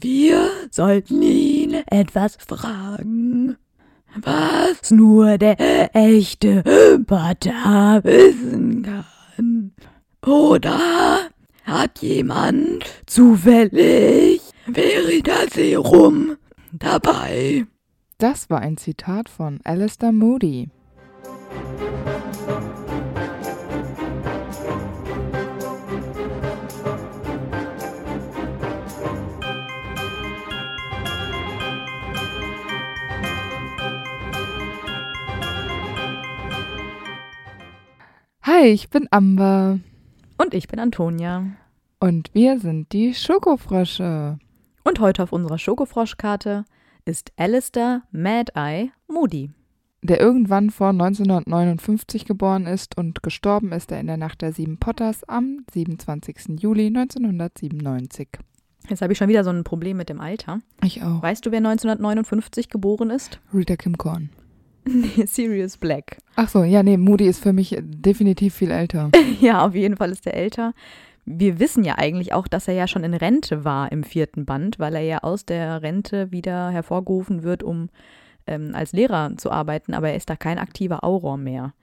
Wir sollten ihn etwas fragen, was nur der echte Pata wissen kann. Oder hat jemand zufällig Veridaserum dabei? Das war ein Zitat von Alistair Moody. Hi, ich bin Amber. Und ich bin Antonia. Und wir sind die Schokofrösche. Und heute auf unserer Schokofroschkarte ist Alistair Mad Eye Moody. Der irgendwann vor 1959 geboren ist und gestorben ist er in der Nacht der sieben Potters am 27. Juli 1997. Jetzt habe ich schon wieder so ein Problem mit dem Alter. Ich auch. Weißt du, wer 1959 geboren ist? Rita Kim Korn. Nee, Sirius Black. Ach so, ja, nee, Moody ist für mich definitiv viel älter. Ja, auf jeden Fall ist er älter. Wir wissen ja eigentlich auch, dass er ja schon in Rente war im vierten Band, weil er ja aus der Rente wieder hervorgerufen wird, um ähm, als Lehrer zu arbeiten, aber er ist da kein aktiver Auror mehr.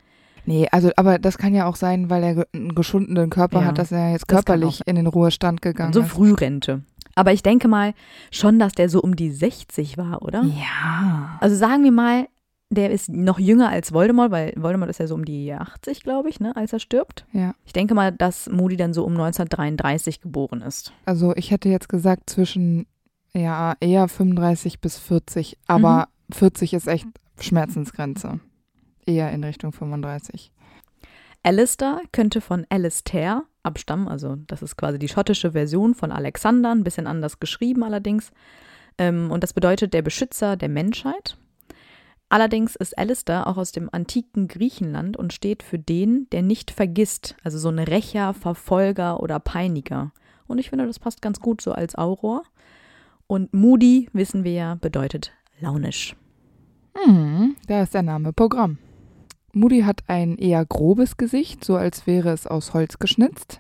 Nee, also, aber das kann ja auch sein, weil er einen geschundenen Körper Ja, hat, dass er jetzt körperlich in den Ruhestand gegangen So ist. Frührente. Aber ich denke mal schon, dass der so um die 60 war, oder? Ja. Also sagen wir mal, der ist noch jünger als Voldemort, weil Voldemort ist ja so um die 80, glaube ich, ne, als er stirbt. Ja. Ich denke mal, dass Moody dann so um 1933 geboren ist. Also ich hätte jetzt gesagt zwischen, ja, eher 35 bis 40, aber 40 ist echt Schmerzensgrenze. Eher in Richtung 35. Alistair könnte von Alistair abstammen, also das ist quasi die schottische Version von Alexander, ein bisschen anders geschrieben allerdings. Ähm, und das bedeutet der Beschützer der Menschheit. Allerdings ist Alistair auch aus dem antiken Griechenland und steht für den, der nicht vergisst, also so ein Rächer, Verfolger oder Peiniger. Und ich finde, das passt ganz gut so als Auror. Und Moody, wissen wir ja, bedeutet launisch. Hm, da ist der Name Programm. Moody hat ein eher grobes Gesicht, so als wäre es aus Holz geschnitzt.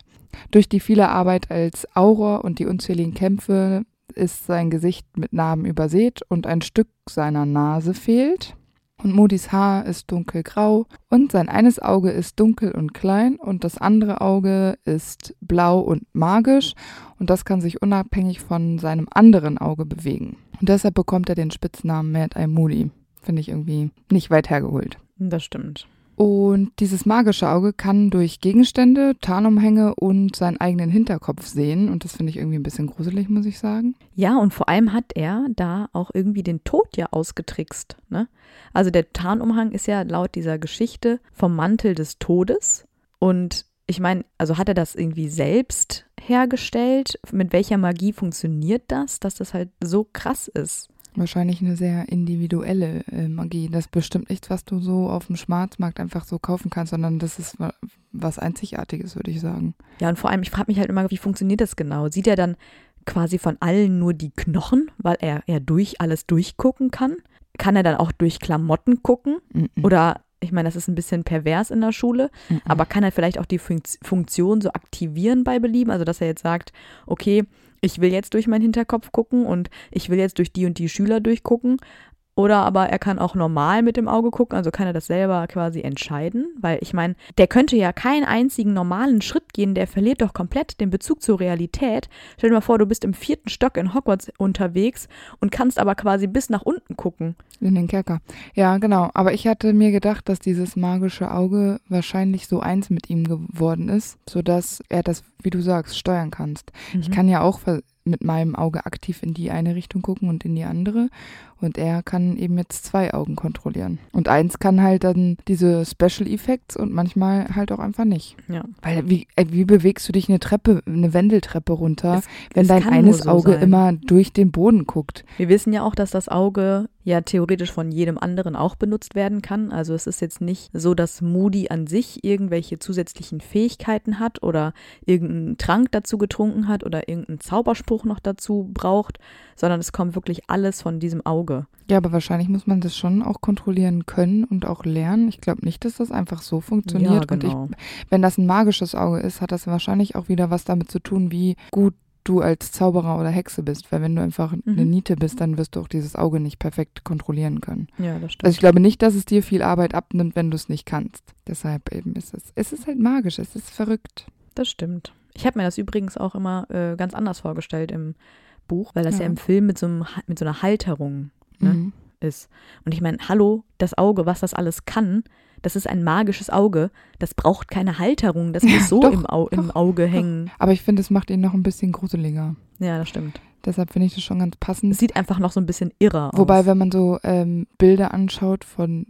Durch die viele Arbeit als Auror und die unzähligen Kämpfe ist sein Gesicht mit Narben übersät und ein Stück seiner Nase fehlt. Und Moodys Haar ist dunkelgrau und sein eines Auge ist dunkel und klein und das andere Auge ist blau und magisch und das kann sich unabhängig von seinem anderen Auge bewegen. Und deshalb bekommt er den Spitznamen Mad Eye Moody. Finde ich irgendwie nicht weit hergeholt. Das stimmt. Und dieses magische Auge kann durch Gegenstände, Tarnumhänge und seinen eigenen Hinterkopf sehen. Und das finde ich irgendwie ein bisschen gruselig, muss ich sagen. Ja, und vor allem hat er da auch irgendwie den Tod ja ausgetrickst. Ne? Also der Tarnumhang ist ja laut dieser Geschichte vom Mantel des Todes. Und ich meine, also hat er das irgendwie selbst hergestellt? Mit welcher Magie funktioniert das, dass das halt so krass ist? Wahrscheinlich eine sehr individuelle äh, Magie. Das ist bestimmt nichts, was du so auf dem Schwarzmarkt einfach so kaufen kannst, sondern das ist wa- was Einzigartiges, würde ich sagen. Ja, und vor allem, ich frage mich halt immer, wie funktioniert das genau? Sieht er dann quasi von allen nur die Knochen, weil er ja durch alles durchgucken kann? Kann er dann auch durch Klamotten gucken? Mhm. Oder, ich meine, das ist ein bisschen pervers in der Schule, Mhm. aber kann er vielleicht auch die Funkt- Funktion so aktivieren bei Belieben? Also, dass er jetzt sagt, okay, ich will jetzt durch meinen Hinterkopf gucken und ich will jetzt durch die und die Schüler durchgucken. Oder aber er kann auch normal mit dem Auge gucken, also kann er das selber quasi entscheiden, weil ich meine, der könnte ja keinen einzigen normalen Schritt gehen, der verliert doch komplett den Bezug zur Realität. Stell dir mal vor, du bist im vierten Stock in Hogwarts unterwegs und kannst aber quasi bis nach unten gucken. In den Kerker. Ja, genau. Aber ich hatte mir gedacht, dass dieses magische Auge wahrscheinlich so eins mit ihm geworden ist, sodass er das, wie du sagst, steuern kannst. Ich Mhm. kann ja auch mit meinem Auge aktiv in die eine Richtung gucken und in die andere. Und er kann eben jetzt zwei Augen kontrollieren. Und eins kann halt dann diese Special Effects und manchmal halt auch einfach nicht. Ja. Weil wie, äh, wie bewegst du dich eine Treppe, eine Wendeltreppe runter, Es- wenn dein eines so Auge sein. immer durch den Boden guckt? Wir wissen ja auch, dass das Auge ja theoretisch von jedem anderen auch benutzt werden kann. Also es ist jetzt nicht so, dass Moody an sich irgendwelche zusätzlichen Fähigkeiten hat oder irgendeinen Trank dazu getrunken hat oder irgendeinen Zauberspruch noch dazu braucht, sondern es kommt wirklich alles von diesem Auge. Ja, aber wahrscheinlich muss man das schon auch kontrollieren können und auch lernen. Ich glaube nicht, dass das einfach so funktioniert. Ja, genau. Und ich, wenn das ein magisches Auge ist, hat das wahrscheinlich auch wieder was damit zu tun, wie gut du als Zauberer oder Hexe bist, weil wenn du einfach eine Mhm. Niete bist, dann wirst du auch dieses Auge nicht perfekt kontrollieren können. Ja, das stimmt. Also ich glaube nicht, dass es dir viel Arbeit abnimmt, wenn du es nicht kannst. Deshalb eben ist es, es ist halt magisch, es ist verrückt. Das stimmt. Ich habe mir das übrigens auch immer äh, ganz anders vorgestellt im Buch, weil das ja, Ja. im Film mit so, einem, mit so einer Halterung ne, Mhm. ist. Und ich meine, hallo, das Auge, was das alles kann, das ist ein magisches Auge. Das braucht keine Halterung. Das Ja, muss so doch, im, Au im doch, Auge doch. hängen. Aber ich finde, es macht ihn noch ein bisschen gruseliger. Ja, das stimmt. Deshalb finde ich das schon ganz passend. Es sieht einfach noch so ein bisschen irrer Wobei, aus. wenn man so ähm, Bilder anschaut von,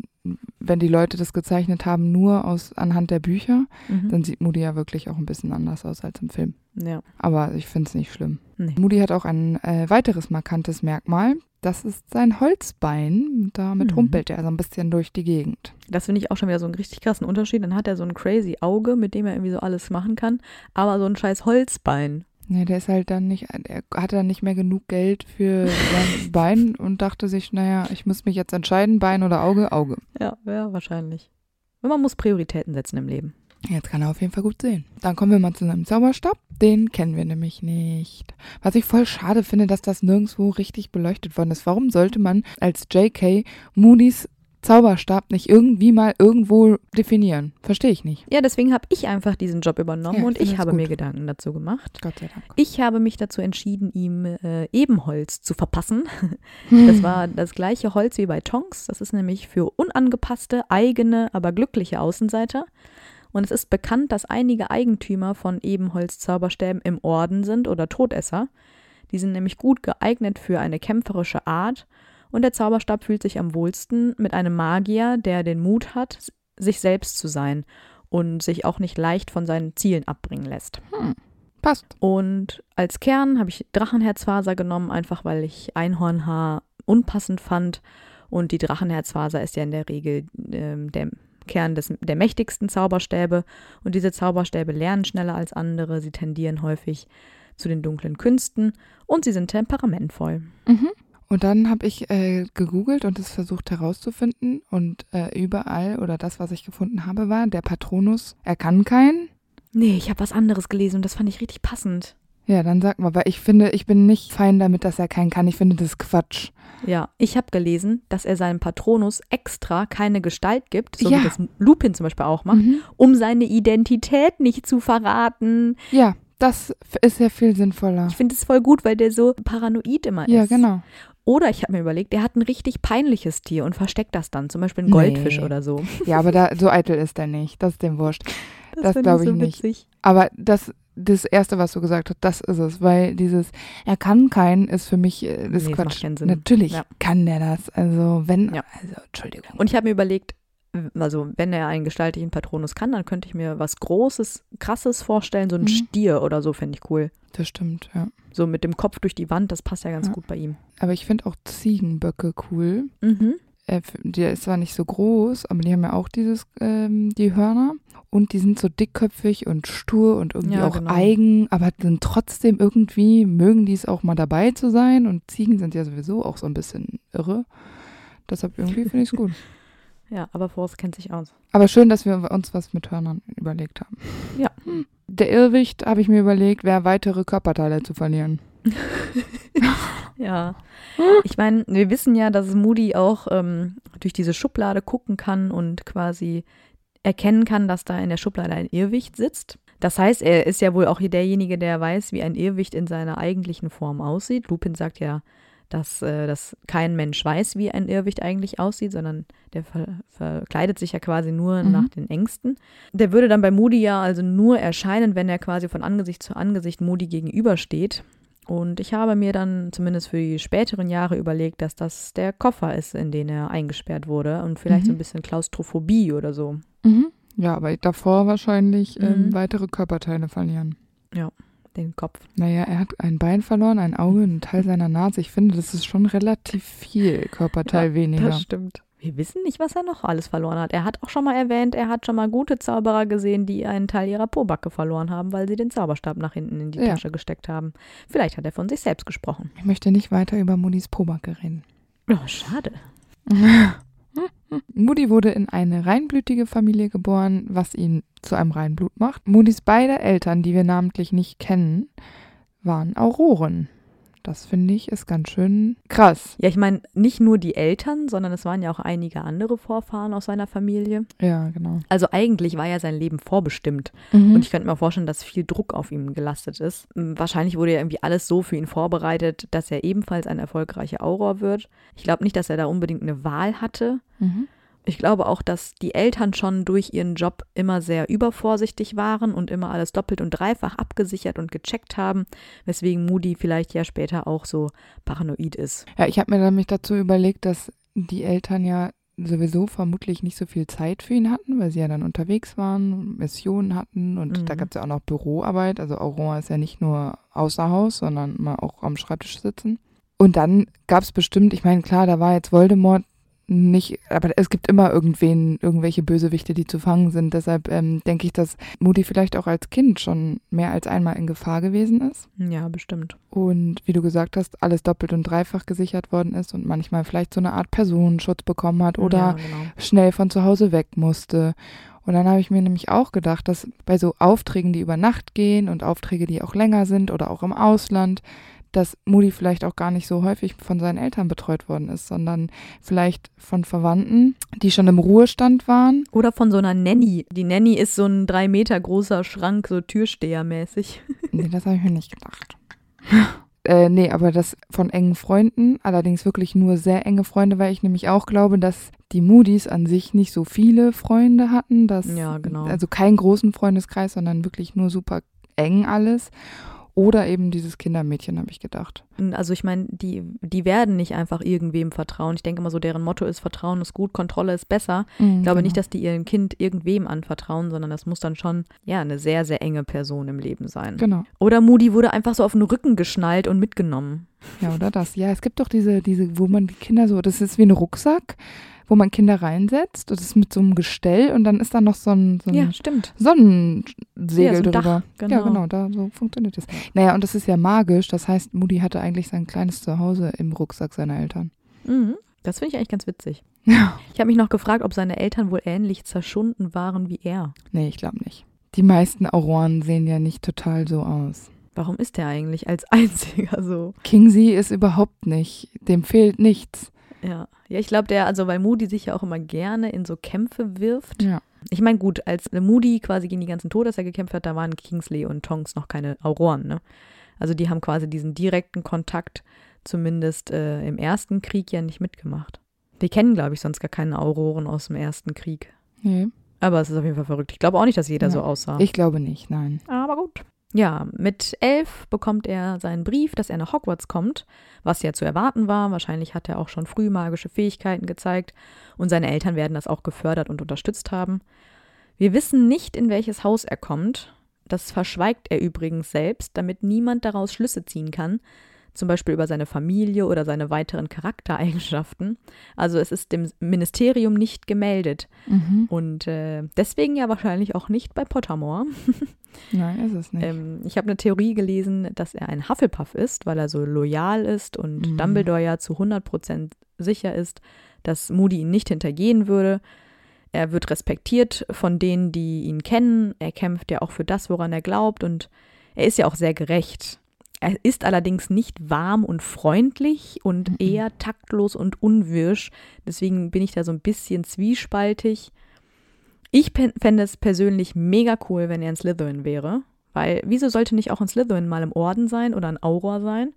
wenn die Leute das gezeichnet haben, nur aus anhand der Bücher, Mhm. dann sieht Moody ja wirklich auch ein bisschen anders aus als im Film. Ja, Aber ich finde es nicht schlimm. nee. Moody hat auch ein äh, weiteres markantes Merkmal. Das ist sein Holzbein. Damit Mhm. humpelt er so ein bisschen durch die Gegend. Das finde ich auch schon wieder so einen richtig krassen Unterschied. Dann hat er so ein crazy Auge, mit dem er irgendwie so alles machen kann, aber so ein scheiß Holzbein. Ja, der ist halt dann nicht, er hatte dann nicht mehr genug Geld für sein Bein und dachte sich, naja, ich muss mich jetzt entscheiden, Bein oder Auge, Auge. Ja, ja, wahrscheinlich. Und man muss Prioritäten setzen im Leben. Jetzt kann er auf jeden Fall gut sehen. Dann kommen wir mal zu seinem Zauberstab. Den kennen wir nämlich nicht. Was ich voll schade finde, dass das nirgendwo richtig beleuchtet worden ist. Warum sollte man als JK Moody's Zauberstab nicht irgendwie mal irgendwo definieren? Verstehe ich nicht. Ja, deswegen habe ich einfach diesen Job übernommen Ja, und ich habe gut. mir Gedanken dazu gemacht. Gott sei Dank. Ich habe mich dazu entschieden, ihm äh, Ebenholz zu verpassen. Hm. Das war das gleiche Holz wie bei Tonks. Das ist nämlich für unangepasste, eigene, aber glückliche Außenseiter. Und es ist bekannt, dass einige Eigentümer von Ebenholz-Zauberstäben im Orden sind oder Todesser. Die sind nämlich gut geeignet für eine kämpferische Art. Und der Zauberstab fühlt sich am wohlsten mit einem Magier, der den Mut hat, sich selbst zu sein und sich auch nicht leicht von seinen Zielen abbringen lässt. Hm. Passt. Und als Kern habe ich Drachenherzfaser genommen, einfach weil ich Einhornhaar unpassend fand. Und die Drachenherzfaser ist ja in der Regel ähm, der Kern des, der mächtigsten Zauberstäbe. Und diese Zauberstäbe lernen schneller als andere. Sie tendieren häufig zu den dunklen Künsten und sie sind temperamentvoll. Mhm. Und dann habe ich äh, gegoogelt und es versucht herauszufinden. Und äh, überall oder das, was ich gefunden habe, war der Patronus. Er kann keinen. Nee, ich habe was anderes gelesen und das fand ich richtig passend. Ja, dann sag mal, weil ich finde, ich bin nicht fein damit, dass er keinen kann. Ich finde das Quatsch. Ja, ich habe gelesen, dass er seinem Patronus extra keine Gestalt gibt, so Ja. wie das Lupin zum Beispiel auch macht. Mhm. um seine Identität nicht zu verraten. Ja, das ist ja viel sinnvoller. Ich finde es voll gut, weil der so paranoid immer Ja, ist. genau. Oder ich habe mir überlegt, der hat ein richtig peinliches Tier und versteckt das dann, zum Beispiel ein Nee. Goldfisch oder so. Ja, aber da, so eitel ist er nicht. Das ist dem wurscht. Das find glaub ich nicht. witzig. Aber das, das Erste, was du gesagt hast, das ist es. Weil dieses, er kann keinen, ist für mich äh, das Nee, Quatsch. Natürlich Ja. kann der das. Also, wenn, Ja. also, Entschuldigung. Und ich habe mir überlegt, also wenn er einen gestaltlichen Patronus kann, dann könnte ich mir was Großes, Krasses vorstellen, so ein Mhm. Stier oder so fände ich cool. das stimmt, ja. So mit dem Kopf durch die Wand, das passt ja ganz Ja. gut bei ihm. Aber ich finde auch Ziegenböcke cool. Mhm. Äh, der ist zwar nicht so groß, aber die haben ja auch dieses, ähm, die Hörner. Und die sind so dickköpfig und stur und irgendwie Ja, auch genau. eigen, aber sind trotzdem irgendwie, mögen die es auch mal dabei zu sein. Und Ziegen sind ja sowieso auch so ein bisschen irre. Deshalb irgendwie finde ich es gut. Ja, aber Forrest kennt sich aus. Aber schön, dass wir uns was mit Hörnern überlegt haben. Ja. Hm. Der Irrwicht, habe ich mir überlegt, wäre weitere Körperteile zu verlieren. Ja. Ich meine, wir wissen ja, dass Moody auch ähm, durch diese Schublade gucken kann und quasi erkennen kann, dass da in der Schublade ein Irrwicht sitzt. Das heißt, er ist ja wohl auch hier derjenige, der weiß, wie ein Irrwicht in seiner eigentlichen Form aussieht. Lupin sagt ja, dass, äh, dass kein Mensch weiß, wie ein Irrwicht eigentlich aussieht, sondern der ver verkleidet sich ja quasi nur Mhm. nach den Ängsten. Der würde dann bei Moody ja also nur erscheinen, wenn er quasi von Angesicht zu Angesicht Moody gegenübersteht. Und ich habe mir dann zumindest für die späteren Jahre überlegt, dass das der Koffer ist, in den er eingesperrt wurde und vielleicht so ein Mhm. bisschen Klaustrophobie oder so. Mhm. Ja, aber davor wahrscheinlich ähm, Mhm. weitere Körperteile verlieren. Den Kopf. Naja, er hat ein Bein verloren, ein Auge, einen Teil seiner Nase. Ich finde, das ist schon relativ viel Körperteil weniger. Das stimmt. Wir wissen nicht, was er noch alles verloren hat. Er hat auch schon mal erwähnt, er hat schon mal gute Zauberer gesehen, die einen Teil ihrer Pobacke verloren haben, weil sie den Zauberstab nach hinten in die Ja. Tasche gesteckt haben. Vielleicht hat er von sich selbst gesprochen. Ich möchte nicht weiter über Moody's Probacke reden. Oh, schade. Moody wurde in eine reinblütige Familie geboren, was ihn zu einem Reinblut macht. Moodys beide Eltern, die wir namentlich nicht kennen, waren Auroren. Das finde ich ist ganz schön krass. Ja, ich meine, nicht nur die Eltern, sondern es waren ja auch einige andere Vorfahren aus seiner Familie. Ja, genau. Also eigentlich war ja sein Leben vorbestimmt. Mhm. Und ich könnte mir vorstellen, dass viel Druck auf ihm gelastet ist. Wahrscheinlich wurde ja irgendwie alles so für ihn vorbereitet, dass er ebenfalls ein erfolgreicher Auror wird. Ich glaube nicht, dass er da unbedingt eine Wahl hatte. mhm. Ich glaube auch, dass die Eltern schon durch ihren Job immer sehr übervorsichtig waren und immer alles doppelt und dreifach abgesichert und gecheckt haben, weswegen Moody vielleicht ja später auch so paranoid ist. Ja, ich habe mir nämlich dazu überlegt, dass die Eltern ja sowieso vermutlich nicht so viel Zeit für ihn hatten, weil sie ja dann unterwegs waren, Missionen hatten und Mhm. da gab es ja auch noch Büroarbeit. Also Aurora ist ja nicht nur außer Haus, sondern mal auch am Schreibtisch sitzen. Und dann gab es bestimmt, ich meine, klar, da war jetzt Voldemort nicht, aber es gibt immer irgendwen, irgendwelche Bösewichte, die zu fangen sind. Deshalb ähm, denke ich, dass Moody vielleicht auch als Kind schon mehr als einmal in Gefahr gewesen ist Ja, bestimmt. und wie du gesagt hast, alles doppelt und dreifach gesichert worden ist und manchmal vielleicht so eine Art Personenschutz bekommen hat oder ja, genau. schnell von zu Hause weg musste. Und dann habe ich mir nämlich auch gedacht, dass bei so Aufträgen, die über Nacht gehen und Aufträge, die auch länger sind oder auch im Ausland, dass Moody vielleicht auch gar nicht so häufig von seinen Eltern betreut worden ist, sondern vielleicht von Verwandten, die schon im Ruhestand waren. Oder von so einer Nanny. Die Nanny ist so ein drei Meter großer Schrank, so Türstehermäßig. Nee, das habe ich mir nicht gedacht. Äh, nee, aber das von engen Freunden, allerdings wirklich nur sehr enge Freunde, weil ich nämlich auch glaube, dass die Moody's an sich nicht so viele Freunde hatten. Dass, Ja, genau. Also keinen großen Freundeskreis, sondern wirklich nur super eng alles. Oder eben dieses Kindermädchen, habe ich gedacht. Also ich meine, die, die werden nicht einfach irgendwem vertrauen. Ich denke immer so, deren Motto ist, Vertrauen ist gut, Kontrolle ist besser. Ich glaube nicht, dass die ihrem Kind irgendwem anvertrauen, sondern das muss dann schon, ja, eine sehr, sehr enge Person im Leben sein. Genau. Oder Moody wurde einfach so auf den Rücken geschnallt und mitgenommen. Ja, oder das. Ja, es gibt doch diese, diese, wo man die Kinder so, das ist wie ein Rucksack, wo man Kinder reinsetzt. Das ist mit so einem Gestell und dann ist da noch so ein, so ein Ja, stimmt. Sonnensegel Ja, so ein drüber. Dach, genau. Ja, genau, da so funktioniert das. Naja, und das ist ja magisch. Das heißt, Moody hatte eigentlich sein kleines Zuhause im Rucksack seiner Eltern. Mhm. Das finde ich eigentlich ganz witzig. Ja. Ich habe mich noch gefragt, ob seine Eltern wohl ähnlich zerschunden waren wie er. Nee, ich glaube nicht. Die meisten Auroren sehen ja nicht total so aus. Warum ist er eigentlich als einziger so? Kingsley ist überhaupt nicht. Dem fehlt nichts. Ja, ja ich glaube, der, also weil Moody sich ja auch immer gerne in so Kämpfe wirft. Ja. Ich meine, gut, als Moody quasi gegen die ganzen Todesser gekämpft hat, da waren Kingsley und Tonks noch keine Auroren, ne? Also die haben quasi diesen direkten Kontakt zumindest äh, im ersten Krieg ja nicht mitgemacht. Die kennen, glaube ich, sonst gar keine Auroren aus dem ersten Krieg. Nee, Aber es ist auf jeden Fall verrückt. Ich glaube auch nicht, dass jeder Ja. so aussah. ich glaube nicht, nein. Aber gut. Ja, mit elf bekommt er seinen Brief, dass er nach Hogwarts kommt, was ja zu erwarten war. Wahrscheinlich hat er auch schon früh magische Fähigkeiten gezeigt und seine Eltern werden das auch gefördert und unterstützt haben. Wir wissen nicht, in welches Haus er kommt. Das verschweigt er übrigens selbst, damit niemand daraus Schlüsse ziehen kann, zum Beispiel über seine Familie oder seine weiteren Charaktereigenschaften. Also es ist dem Ministerium nicht gemeldet Mhm. und äh, deswegen ja wahrscheinlich auch nicht bei Pottermore. Nein, ist es nicht. Ähm, ich habe eine Theorie gelesen, dass er ein Hufflepuff ist, weil er so loyal ist und Mhm. Dumbledore ja zu 100% sicher ist, dass Moody ihn nicht hintergehen würde. Er wird respektiert von denen, die ihn kennen. Er kämpft ja auch für das, woran er glaubt und er ist ja auch sehr gerecht. Er ist allerdings nicht warm und freundlich und Mhm. eher taktlos und unwirsch. Deswegen bin ich da so ein bisschen zwiespaltig. Ich fände es persönlich mega cool, wenn er ein Slytherin wäre. Weil, wieso sollte nicht auch ein Slytherin mal im Orden sein oder ein Auror sein?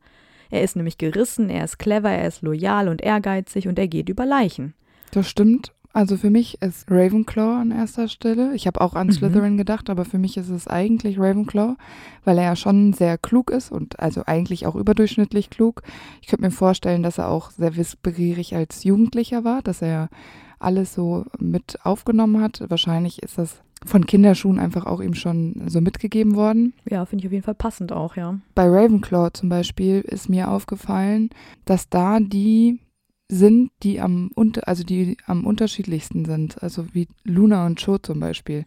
Er ist nämlich gerissen, er ist clever, er ist loyal und ehrgeizig und er geht über Leichen. Das stimmt. Also für mich ist Ravenclaw an erster Stelle. Ich habe auch an Mhm. Slytherin gedacht, aber für mich ist es eigentlich Ravenclaw, weil er ja schon sehr klug ist und also eigentlich auch überdurchschnittlich klug. Ich könnte mir vorstellen, dass er auch sehr wissbegierig als Jugendlicher war, dass er alles so mit aufgenommen hat. Wahrscheinlich ist das von Kinderschuhen einfach auch ihm schon so mitgegeben worden. Ja, finde ich auf jeden Fall passend auch, ja. Bei Ravenclaw zum Beispiel ist mir aufgefallen, dass da die sind, die am unter, also die am unterschiedlichsten sind, also wie Luna und Cho zum Beispiel.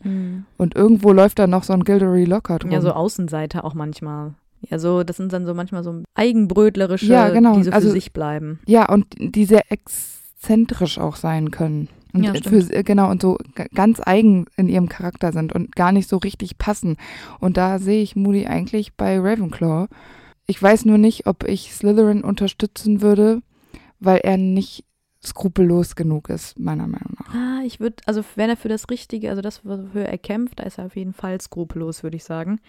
Und irgendwo läuft da noch so ein Gilderoy Lockhart rum. Ja, so Außenseiter auch manchmal. Ja, so, das sind dann so manchmal so eigenbrötlerische, Ja, genau. die so für Also- sich bleiben. ja, und die sehr exzentrisch auch sein können. Und Ja, für, genau, und so ganz eigen in ihrem Charakter sind und gar nicht so richtig passen. Und da sehe ich Moody eigentlich bei Ravenclaw. Ich weiß nur nicht, ob ich Slytherin unterstützen würde, weil er nicht skrupellos genug ist, meiner Meinung nach. Ah, ich würde, also wenn er für das Richtige, also das, wofür er kämpft, da ist er auf jeden Fall skrupellos, würde ich sagen.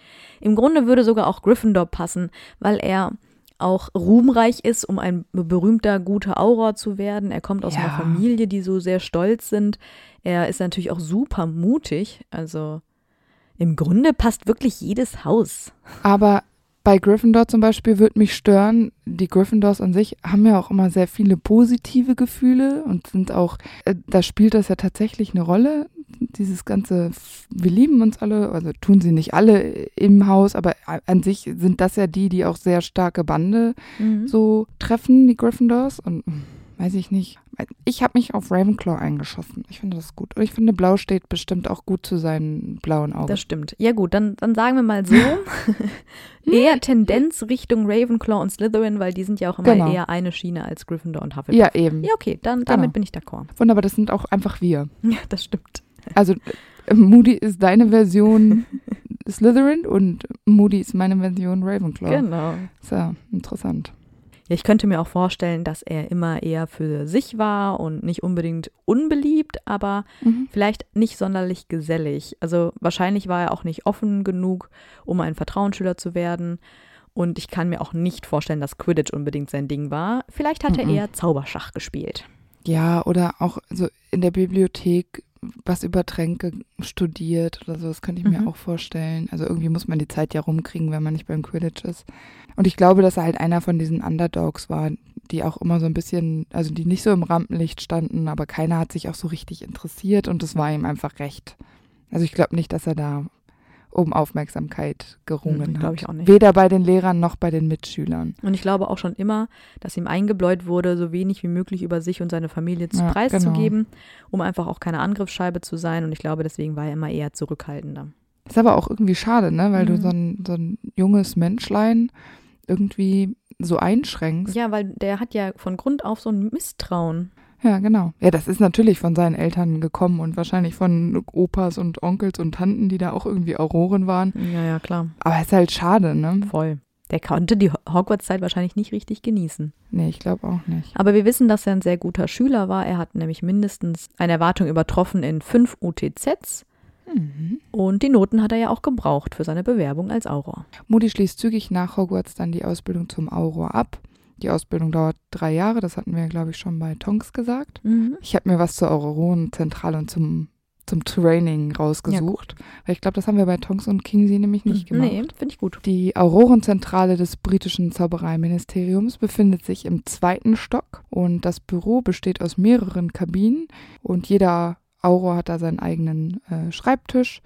Im Grunde würde sogar auch Gryffindor passen, weil er auch ruhmreich ist, um ein berühmter, guter Auror zu werden. Er kommt aus Ja. einer Familie, die so sehr stolz sind. Er ist natürlich auch super mutig. Also im Grunde passt wirklich jedes Haus. Aber bei Gryffindor zum Beispiel würde mich stören, die Gryffindors an sich haben ja auch immer sehr viele positive Gefühle und sind auch, äh, da spielt das ja tatsächlich eine Rolle, dieses ganze, wir lieben uns alle, also tun sie nicht alle im Haus, aber an sich sind das ja die, die auch sehr starke Bande Mhm. so treffen, die Gryffindors und hm, weiß ich nicht. Ich habe mich auf Ravenclaw eingeschossen. Ich finde das gut. Und ich finde, Blau steht bestimmt auch gut zu seinen blauen Augen. Das stimmt. Ja gut, dann, dann sagen wir mal so, eher Tendenz Richtung Ravenclaw und Slytherin, weil die sind ja auch immer Genau. eher eine Schiene als Gryffindor und Hufflepuff. ja, eben. Ja, okay, dann Genau. damit bin ich d'accord. Wunderbar, das sind auch einfach wir. Ja, das stimmt. Also Moody ist deine Version Slytherin und Moody ist meine Version Ravenclaw. Genau. So, interessant. Ja, ich könnte mir auch vorstellen, dass er immer eher für sich war und nicht unbedingt unbeliebt, aber Mhm. vielleicht nicht sonderlich gesellig. Also wahrscheinlich war er auch nicht offen genug, um ein Vertrauensschüler zu werden. Und ich kann mir auch nicht vorstellen, dass Quidditch unbedingt sein Ding war. Vielleicht hat er Mhm. eher Zauberschach gespielt. Ja, oder auch so in der Bibliothek was über Tränke studiert oder so, das könnte ich mir Mhm. auch vorstellen. Also irgendwie muss man die Zeit ja rumkriegen, wenn man nicht beim Quidditch ist. Und ich glaube, dass er halt einer von diesen Underdogs war, die auch immer so ein bisschen, also die nicht so im Rampenlicht standen, aber keiner hat sich auch so richtig interessiert und es war ihm einfach recht. Also ich glaube nicht, dass er da um Aufmerksamkeit gerungen Mhm, hat. ich auch nicht. Weder bei den Lehrern noch bei den Mitschülern. Und ich glaube auch schon immer, dass ihm eingebläut wurde, so wenig wie möglich über sich und seine Familie zu Ja, preiszugeben, um einfach auch keine Angriffsscheibe zu sein. Und ich glaube, deswegen war er immer eher zurückhaltender. Ist aber auch irgendwie schade, ne? Weil du Mhm. so ein, so ein junges Menschlein irgendwie so einschränkst. Ja, weil der hat ja von Grund auf so ein Misstrauen. Ja, genau. Ja, das ist natürlich von seinen Eltern gekommen und wahrscheinlich von Opas und Onkels und Tanten, die da auch irgendwie Auroren waren. Ja, ja, klar. Aber ist halt schade, ne? Voll. Der konnte die Ho- Hogwarts-Zeit wahrscheinlich nicht richtig genießen. Nee, ich glaube auch nicht. Aber wir wissen, dass er ein sehr guter Schüler war. Er hat nämlich mindestens eine Erwartung übertroffen in fünf UTZs. Mhm. Und die Noten hat er ja auch gebraucht für seine Bewerbung als Auror. Moody schließt zügig nach Hogwarts dann die Ausbildung zum Auror ab. Die Ausbildung dauert drei Jahre, das hatten wir, glaube ich, schon bei Tonks gesagt. Mhm. Ich habe mir was zur Aurorenzentrale und zum, zum Training rausgesucht. Weil ich glaube, das haben wir bei Tonks und Kingsley nämlich nicht gemacht. Nee, finde ich gut. Die Aurorenzentrale des britischen Zaubereiministeriums befindet sich im zweiten Stock und das Büro besteht aus mehreren Kabinen und jeder Auror hat da seinen eigenen äh, Schreibtisch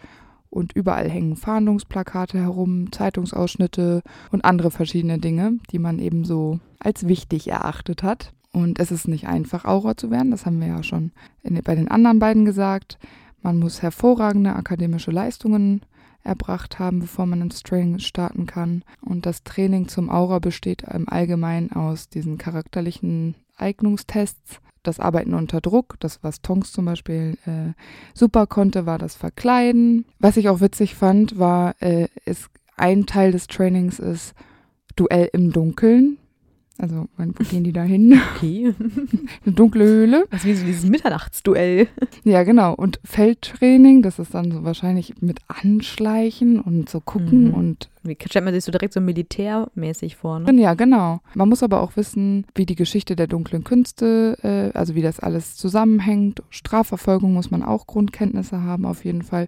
und überall hängen Fahndungsplakate herum, Zeitungsausschnitte und andere verschiedene Dinge, die man eben so als wichtig erachtet hat. Und es ist nicht einfach, Auror zu werden, das haben wir ja schon in, bei den anderen beiden gesagt. Man muss hervorragende akademische Leistungen erbracht haben, bevor man ins Training starten kann. Und das Training zum Aura besteht im Allgemeinen aus diesen charakterlichen Eignungstests, das Arbeiten unter Druck, das, was Tonks zum Beispiel äh, super konnte, war das Verkleiden. Was ich auch witzig fand, war, äh, ist, ein Teil des Trainings ist Duell im Dunkeln. Also, wann- wo gehen die da hin? Okay. Eine dunkle Höhle. Das ist wie so dieses Mitternachtsduell. Ja, genau. Und Feldtraining, das ist dann so wahrscheinlich mit Anschleichen und so gucken Mhm. und Wie stellt man sich so direkt so militärmäßig vor, ne? ja, genau. Man muss aber auch wissen, wie die Geschichte der dunklen Künste, äh, also wie das alles zusammenhängt. Strafverfolgung muss man auch Grundkenntnisse haben, auf jeden Fall.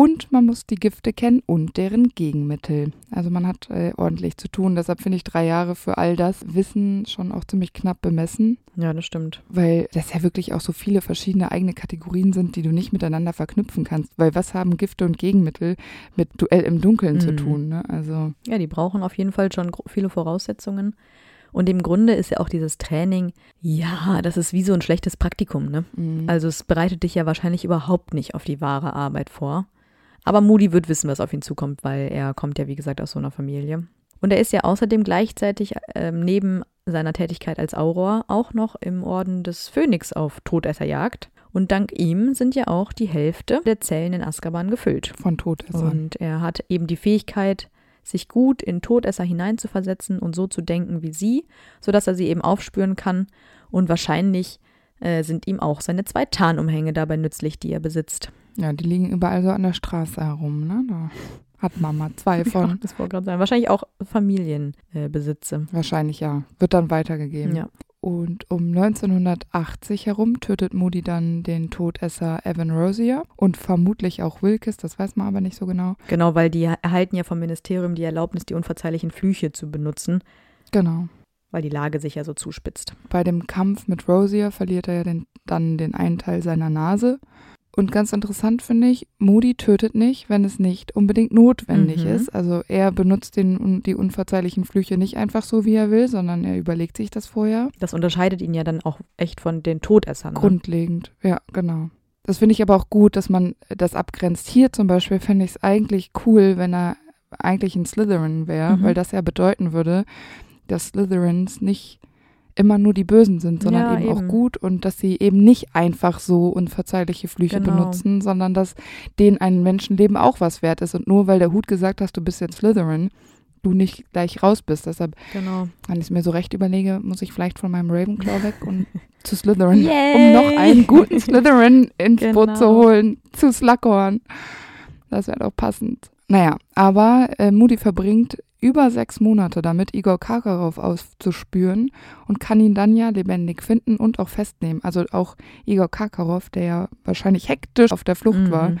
Und man muss die Gifte kennen und deren Gegenmittel. Also man hat äh, ordentlich zu tun. Deshalb finde ich drei Jahre für all das Wissen schon auch ziemlich knapp bemessen. Ja, das stimmt. weil das ja wirklich auch so viele verschiedene eigene Kategorien sind, die du nicht miteinander verknüpfen kannst. Weil was haben Gifte und Gegenmittel mit Duell im Dunkeln zu Mhm. tun? Ne? Also Ja, die brauchen auf jeden Fall schon viele Voraussetzungen. Und im Grunde ist ja auch dieses Training, ja, das ist wie so ein schlechtes Praktikum, ne? mh. Also es bereitet dich ja wahrscheinlich überhaupt nicht auf die wahre Arbeit vor. Aber Moody wird wissen, was auf ihn zukommt, weil er kommt ja, wie gesagt, aus so einer Familie. Und er ist ja außerdem gleichzeitig ähm, neben seiner Tätigkeit als Auror auch noch im Orden des Phönix auf Todesserjagd. Und dank ihm sind ja auch die Hälfte der Zellen in Azkaban gefüllt. von Todessern. Und er hat eben die Fähigkeit, sich gut in Todesser hineinzuversetzen und so zu denken wie sie, sodass er sie eben aufspüren kann. Und wahrscheinlich äh, sind ihm auch seine zwei Tarnumhänge dabei nützlich, die er besitzt. Ja, die liegen überall so an der Straße herum, ne? Da hat Mama zwei von. Ja, das wollte gerade sagen. Wahrscheinlich auch Familienbesitze. Äh, Wahrscheinlich ja. Wird dann weitergegeben. Ja. Und um 1980 herum tötet Moody dann den Todesser Evan Rosier und vermutlich auch Wilkes, das weiß man aber nicht so genau. Genau, weil die erhalten ja vom Ministerium die Erlaubnis, die unverzeihlichen Flüche zu benutzen. Genau. Weil die Lage sich ja so zuspitzt. Bei dem Kampf mit Rosier verliert er ja den, dann den einen Teil seiner Nase und ganz interessant finde ich, Moody tötet nicht, wenn es nicht unbedingt notwendig mhm. ist. Also er benutzt den, die unverzeihlichen Flüche nicht einfach so, wie er will, sondern er überlegt sich das vorher. Das unterscheidet ihn ja dann auch echt von den Todessern. Ne? Grundlegend, ja, genau. Das finde ich aber auch gut, dass man das abgrenzt. Hier zum Beispiel fände ich es eigentlich cool, wenn er eigentlich ein Slytherin wäre, mhm. weil das ja bedeuten würde, dass Slytherins nicht immer nur die Bösen sind, sondern ja, eben, eben, auch gut und dass sie eben nicht einfach so unverzeihliche Flüche genau. benutzen, sondern dass denen ein Menschenleben auch was wert ist. Und nur weil der Hut gesagt hast, du bist jetzt Slytherin, du nicht gleich raus bist. Deshalb, genau. wenn ich es mir so recht überlege, muss ich vielleicht von meinem Ravenclaw weg und zu Slytherin, Yay. um noch einen guten Slytherin ins genau. Boot zu holen, zu Slughorn. Das wäre doch passend. Naja, aber äh, Moody verbringt über sechs Monate damit, Igor Karkarow auszuspüren und kann ihn dann ja lebendig finden und auch festnehmen. Also auch Igor Karkarow, der ja wahrscheinlich hektisch auf der Flucht mhm. war,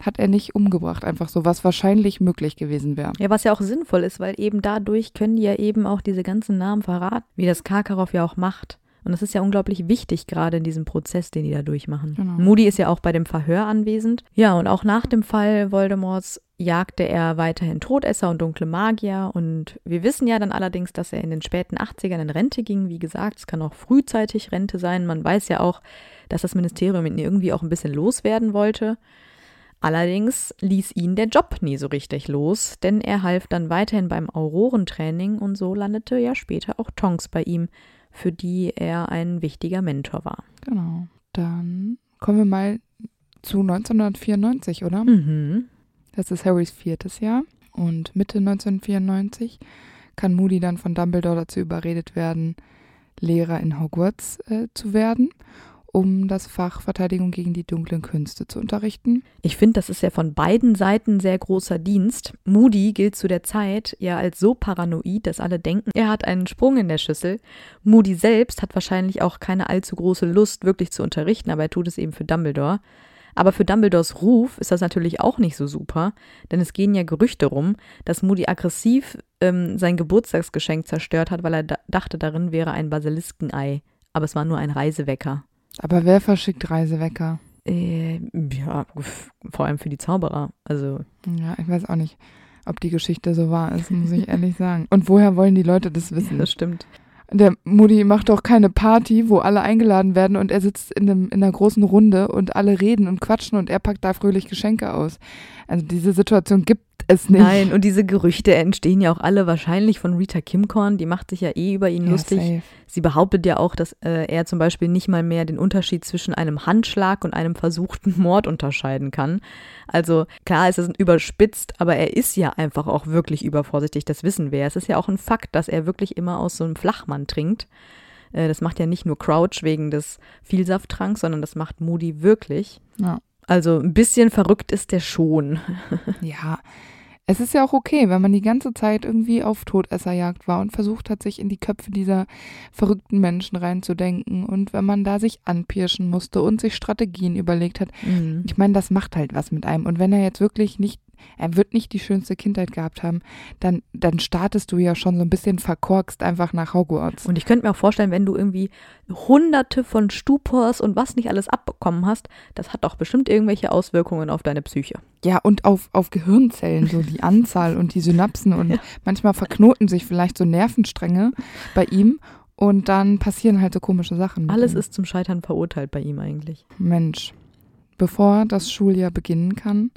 hat er nicht umgebracht, einfach so, was wahrscheinlich möglich gewesen wäre. Ja, was ja auch sinnvoll ist, weil eben dadurch können die ja eben auch diese ganzen Namen verraten, wie das Karkarow ja auch macht. Und das ist ja unglaublich wichtig, gerade in diesem Prozess, den die da durchmachen. Genau. Moody ist ja auch bei dem Verhör anwesend. Ja, und auch nach dem Fall Voldemorts jagte er weiterhin Todesser und dunkle Magier. Und wir wissen ja dann allerdings, dass er in den späten 80ern in Rente ging. Wie gesagt, es kann auch frühzeitig Rente sein. Man weiß ja auch, dass das Ministerium ihn irgendwie auch ein bisschen loswerden wollte. Allerdings ließ ihn der Job nie so richtig los, denn er half dann weiterhin beim Aurorentraining und so landete ja später auch Tonks bei ihm, für die er ein wichtiger Mentor war. Genau. Dann kommen wir mal zu 1994, oder? Mhm. Das ist Harrys viertes Jahr. Und Mitte 1994 kann Moody dann von Dumbledore dazu überredet werden, Lehrer in Hogwarts äh, zu werden um das Fach Verteidigung gegen die dunklen Künste zu unterrichten. Ich finde, das ist ja von beiden Seiten sehr großer Dienst. Moody gilt zu der Zeit ja als so paranoid, dass alle denken, er hat einen Sprung in der Schüssel. Moody selbst hat wahrscheinlich auch keine allzu große Lust, wirklich zu unterrichten, aber er tut es eben für Dumbledore. Aber für Dumbledores Ruf ist das natürlich auch nicht so super, denn es gehen ja Gerüchte rum, dass Moody aggressiv ähm, sein Geburtstagsgeschenk zerstört hat, weil er da dachte, darin wäre ein Basiliskenei. Aber es war nur ein Reisewecker. Aber wer verschickt Reisewecker? Äh, ja, vor allem für die Zauberer. Also. Ja, ich weiß auch nicht, ob die Geschichte so wahr ist, muss ich ehrlich sagen. Und woher wollen die Leute das wissen? Ja, das stimmt. Der Moody macht doch keine Party, wo alle eingeladen werden und er sitzt in, einem, in einer großen Runde und alle reden und quatschen und er packt da fröhlich Geschenke aus. Also diese Situation gibt es nicht. Nein, und diese Gerüchte entstehen ja auch alle wahrscheinlich von Rita Kimcorn. Die macht sich ja eh über ihn ja, lustig. Safe. Sie behauptet ja auch, dass äh, er zum Beispiel nicht mal mehr den Unterschied zwischen einem Handschlag und einem versuchten Mord unterscheiden kann. Also klar ist es überspitzt, aber er ist ja einfach auch wirklich übervorsichtig. Das wissen wir. Es ist ja auch ein Fakt, dass er wirklich immer aus so einem Flachmann trinkt. Äh, das macht ja nicht nur Crouch wegen des Vielsafttranks, sondern das macht Moody wirklich. Ja. Also ein bisschen verrückt ist der schon. ja, es ist ja auch okay, wenn man die ganze Zeit irgendwie auf Todesserjagd war und versucht hat, sich in die Köpfe dieser verrückten Menschen reinzudenken und wenn man da sich anpirschen musste und sich Strategien überlegt hat. Mhm. Ich meine, das macht halt was mit einem. Und wenn er jetzt wirklich nicht er wird nicht die schönste Kindheit gehabt haben, dann, dann startest du ja schon so ein bisschen verkorkst einfach nach Hogwarts. Und ich könnte mir auch vorstellen, wenn du irgendwie hunderte von Stupors und was nicht alles abbekommen hast, das hat doch bestimmt irgendwelche Auswirkungen auf deine Psyche. Ja, und auf, auf Gehirnzellen, so die Anzahl und die Synapsen und ja. manchmal verknoten sich vielleicht so Nervenstränge bei ihm und dann passieren halt so komische Sachen. Alles ihm. ist zum Scheitern verurteilt bei ihm eigentlich. Mensch. Bevor das Schuljahr beginnen kann,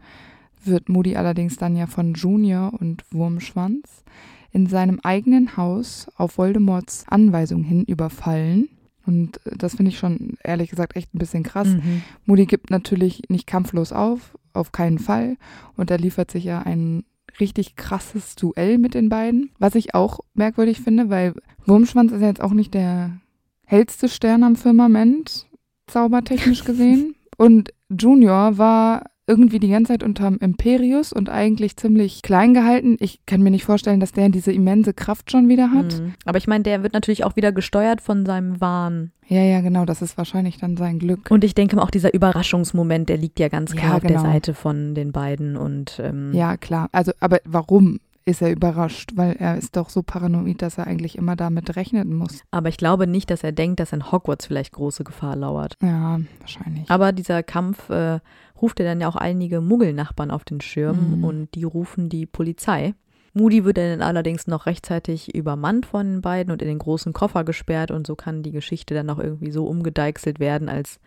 wird Moody allerdings dann ja von Junior und Wurmschwanz in seinem eigenen Haus auf Voldemorts Anweisung hin überfallen. Und das finde ich schon ehrlich gesagt echt ein bisschen krass. Mhm. Moody gibt natürlich nicht kampflos auf, auf keinen Fall. Und er liefert sich ja einen richtig krasses Duell mit den beiden, was ich auch merkwürdig finde, weil Wurmschwanz ist ja jetzt auch nicht der hellste Stern am Firmament, zaubertechnisch gesehen. Und Junior war irgendwie die ganze Zeit unterm Imperius und eigentlich ziemlich klein gehalten. Ich kann mir nicht vorstellen, dass der diese immense Kraft schon wieder hat. Mhm. Aber ich meine, der wird natürlich auch wieder gesteuert von seinem Wahn. Ja, ja, genau, das ist wahrscheinlich dann sein Glück. Und ich denke mal auch dieser Überraschungsmoment, der liegt ja ganz klar Ja, auf der genau. Seite von den beiden und ähm, Ja, klar. Also, aber warum ist er überrascht? Weil er ist doch so paranoid, dass er eigentlich immer damit rechnen muss. aber ich glaube nicht, dass er denkt, dass in Hogwarts vielleicht große Gefahr lauert. Ja, wahrscheinlich. Aber dieser Kampf äh, ruft ja dann ja auch einige Muggelnachbarn auf den Schirm Mhm. und die rufen die Polizei. Moody wird dann allerdings noch rechtzeitig übermannt von den beiden und in den großen Koffer gesperrt und so kann die Geschichte dann noch irgendwie so umgedeichselt werden, als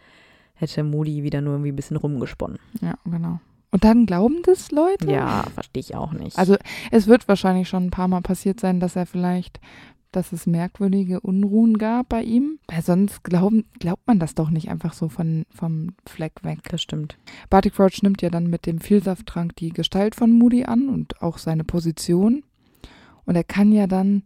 hätte Moody wieder nur irgendwie ein bisschen rumgesponnen. Ja, genau. Und dann glauben das Leute? Ja, verstehe ich auch nicht. Also es wird wahrscheinlich schon ein paar Mal passiert sein, dass er vielleicht, dass es merkwürdige Unruhen gab bei ihm. Weil sonst glauben, glaubt man das doch nicht einfach so von, vom Fleck weg. das stimmt. Barty Crouch nimmt ja dann mit dem Vielsafttrank die Gestalt von Moody an und auch seine Position. Und er kann ja dann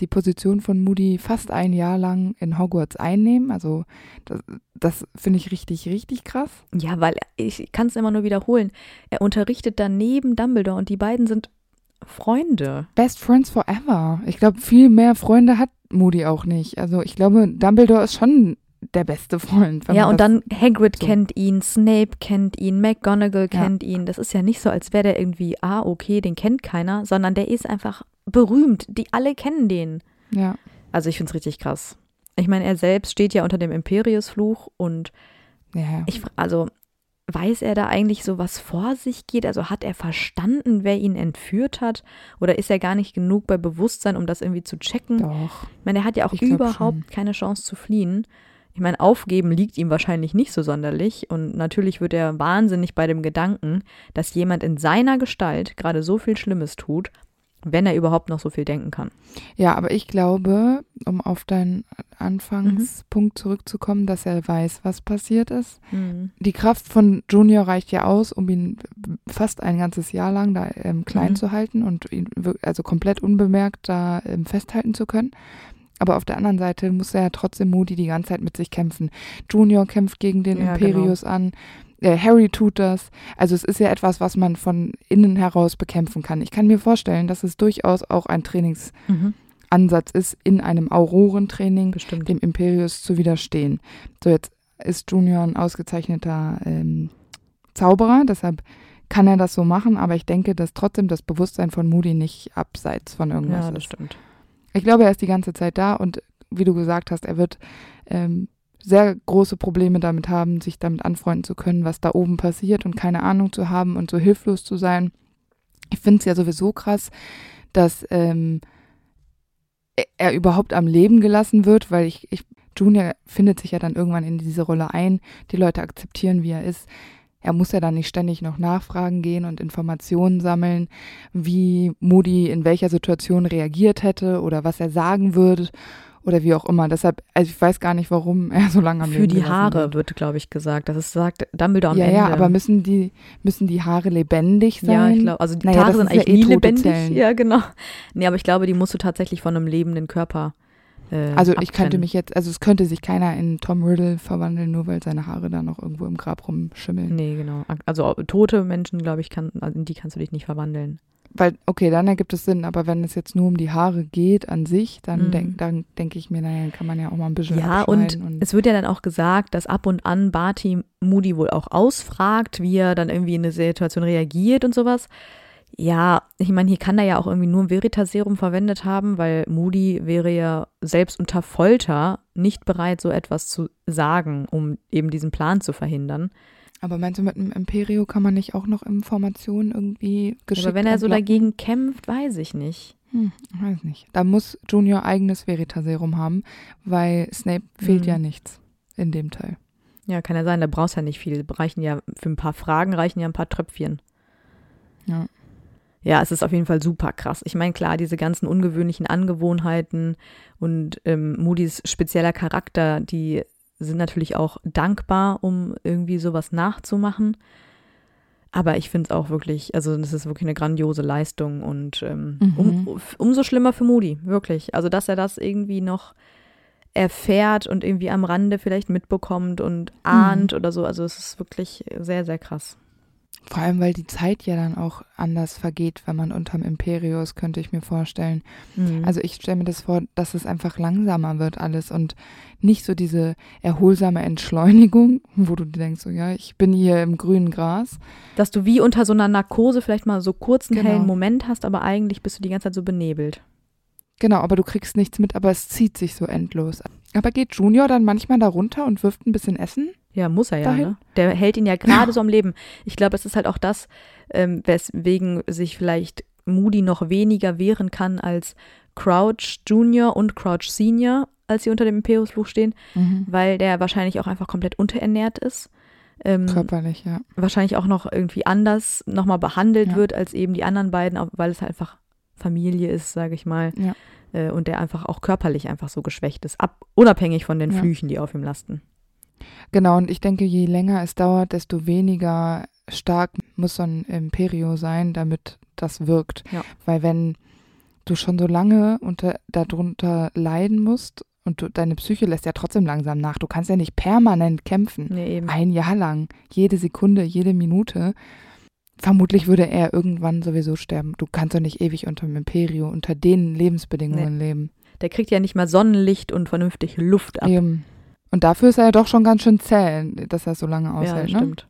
die Position von Moody fast ein Jahr lang in Hogwarts einnehmen. Also das, das finde ich richtig, richtig krass. Ja, weil ich kann es immer nur wiederholen. Er unterrichtet daneben Dumbledore und die beiden sind Freunde. Best Friends Forever. Ich glaube, viel mehr Freunde hat Moody auch nicht. Also ich glaube, Dumbledore ist schon der beste Freund. Ja, und dann Hagrid so. kennt ihn, Snape kennt ihn, McGonagall Ja. kennt ihn. Das ist ja nicht so, als wäre der irgendwie, ah, okay, den kennt keiner, sondern der ist einfach berühmt. Die alle kennen den. Ja, Also ich finde es richtig krass. Ich meine, er selbst steht ja unter dem Imperiusfluch und ja, ja. ich, also weiß er da eigentlich so, was vor sich geht? Also hat er verstanden, wer ihn entführt hat? Oder ist er gar nicht genug bei Bewusstsein, um das irgendwie zu checken? Doch. Ich meine, er hat ja auch überhaupt schon. keine Chance zu fliehen. Ich meine, aufgeben liegt ihm wahrscheinlich nicht so sonderlich. Und natürlich wird er wahnsinnig bei dem Gedanken, dass jemand in seiner Gestalt gerade so viel Schlimmes tut, wenn er überhaupt noch so viel denken kann. Ja, aber ich glaube, um auf deinen Anfangspunkt Mhm. zurückzukommen, dass er weiß, was passiert ist. Die Kraft von Junior reicht ja aus, um ihn fast ein ganzes Jahr lang da ähm, klein Mhm. zu halten und ihn also komplett unbemerkt da ähm, festhalten zu können. Aber auf der anderen Seite muss er ja trotzdem Moody die ganze Zeit mit sich kämpfen. Junior kämpft gegen den Ja, Imperius an. Äh, Harry tut das. Also es ist ja etwas, was man von innen heraus bekämpfen kann. Ich kann mir vorstellen, dass es durchaus auch ein Trainingsansatz Mhm. ist, in einem Aurorentraining Bestimmt. dem Imperius zu widerstehen. So, jetzt ist Junior ein ausgezeichneter ähm, Zauberer, deshalb kann er das so machen, aber ich denke, dass trotzdem das Bewusstsein von Moody nicht abseits von irgendwas Ja, das ist. stimmt. Ich glaube, er ist die ganze Zeit da und wie du gesagt hast, er wird ähm, sehr große Probleme damit haben, sich damit anfreunden zu können, was da oben passiert und keine Ahnung zu haben und so hilflos zu sein. Ich finde es ja sowieso krass, dass ähm, er- er überhaupt am Leben gelassen wird, weil ich, ich, Junior findet sich ja dann irgendwann in diese Rolle ein. Die Leute akzeptieren, wie er ist. Er muss ja dann nicht ständig noch nachfragen gehen und Informationen sammeln, wie Moody in welcher Situation reagiert hätte oder was er sagen würde oder wie auch immer. Deshalb, also ich weiß gar nicht, warum er so lange am Für Leben die Haare wird. wird, glaube ich, gesagt. Das ist, sagt Dumbledore am Ja, Ende. ja, aber müssen die, müssen die Haare lebendig sein? Ja, ich glaube, also die Naja, Haare sind ist ja eigentlich eh nie lebendig. Zellen. Ja, genau. Nee, aber ich glaube, die musst du tatsächlich von einem lebenden Körper äh, Also ich könnte mich jetzt, also es könnte sich keiner in Tom Riddle verwandeln, nur weil seine Haare da noch irgendwo im Grab rumschimmeln. Nee, genau. Also tote Menschen, glaube ich, kann, also in die kannst du dich nicht verwandeln. Weil, okay, dann ergibt es Sinn, aber wenn es jetzt nur um die Haare geht an sich, dann Mhm. denk, denke ich mir, naja, kann man ja auch mal ein bisschen Ja, und abschneiden es wird ja dann auch gesagt, dass ab und an Barty Moody wohl auch ausfragt, wie er dann irgendwie in eine Situation reagiert und sowas. Ja, ich meine, hier kann er ja auch irgendwie nur ein Veritaserum verwendet haben, weil Moody wäre ja selbst unter Folter nicht bereit, so etwas zu sagen, um eben diesen Plan zu verhindern. Aber meinst du, mit einem Imperio kann man nicht auch noch Informationen irgendwie geschickt Aber wenn er so entlocken? dagegen kämpft, weiß ich nicht. Hm, weiß nicht. Da muss Junior eigenes Veritaserum haben, weil Snape fehlt Mhm. ja nichts in dem Teil. Ja, kann ja sein, da brauchst ja nicht viel. Reichen ja, für ein paar Fragen reichen ja ein paar Tröpfchen. Ja. Ja, es ist auf jeden Fall super krass. Ich meine, klar, diese ganzen ungewöhnlichen Angewohnheiten und ähm, Moody's spezieller Charakter, die sind natürlich auch dankbar, um irgendwie sowas nachzumachen. Aber ich finde es auch wirklich, also das ist wirklich eine grandiose Leistung und ähm, Mhm. um, umso schlimmer für Moody, wirklich. Also dass er das irgendwie noch erfährt und irgendwie am Rande vielleicht mitbekommt und ahnt oder so. Also es ist wirklich sehr, sehr krass. Vor allem, weil die Zeit ja dann auch anders vergeht, wenn man unterm Imperium ist, könnte ich mir vorstellen. Mhm. Also ich stelle mir das vor, dass es einfach langsamer wird alles und nicht so diese erholsame Entschleunigung, wo du denkst, so ja, ich bin hier im grünen Gras. dass du wie unter so einer Narkose vielleicht mal so kurz einen Genau. hellen Moment hast, aber eigentlich bist du die ganze Zeit so benebelt. Genau, aber du kriegst nichts mit, aber es zieht sich so endlos. Aber geht Junior dann manchmal da runter und wirft ein bisschen Essen? Ja, muss er ja, Dahin? ne? Der hält ihn ja gerade so am Leben. Ich glaube, es ist halt auch das, ähm, weswegen sich vielleicht Moody noch weniger wehren kann als Crouch Junior und Crouch Senior, als sie unter dem Imperiusfluch stehen, weil der wahrscheinlich auch einfach komplett unterernährt ist. Ähm, Körperlich, ja. wahrscheinlich auch noch irgendwie anders nochmal behandelt Ja. wird als eben die anderen beiden, weil es halt einfach Familie ist, sage ich mal. Ja. Äh, und der einfach auch körperlich einfach so geschwächt ist, ab, unabhängig von den Ja. Flüchen, die auf ihm lasten. Genau, und ich denke, je länger es dauert, desto weniger stark muss so ein Imperio sein, damit das wirkt. Ja. Weil wenn du schon so lange unter, darunter leiden musst und du, deine Psyche lässt ja trotzdem langsam nach, du kannst ja nicht permanent kämpfen. Nee, eben. Ein Jahr lang, jede Sekunde, jede Minute. Vermutlich würde er irgendwann sowieso sterben. Du kannst doch nicht ewig unter dem Imperio, unter den Lebensbedingungen leben. Der kriegt ja nicht mal Sonnenlicht und vernünftig Luft ab. Eben. Und dafür ist er ja doch schon ganz schön zäh, dass er so lange ja, aushält. ne? stimmt.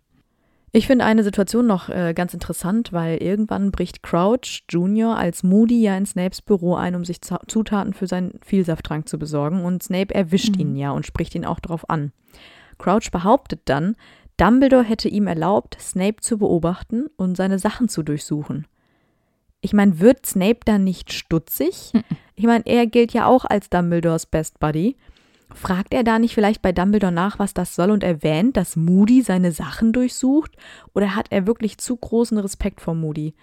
Ich finde eine Situation noch äh, ganz interessant, weil irgendwann bricht Crouch Jr. als Moody ja in Snapes Büro ein, um sich Zutaten für seinen Vielsafttrank zu besorgen. Und Snape erwischt Mhm. ihn ja und spricht ihn auch darauf an. Crouch behauptet dann, Dumbledore hätte ihm erlaubt, Snape zu beobachten und seine Sachen zu durchsuchen. Ich meine, wird Snape dann nicht stutzig? Mhm. Ich meine, er gilt ja auch als Dumbledores Best Buddy. Fragt er da nicht vielleicht bei Dumbledore nach, was das soll und erwähnt, dass Moody seine Sachen durchsucht? Oder hat er wirklich zu großen Respekt vor Moody?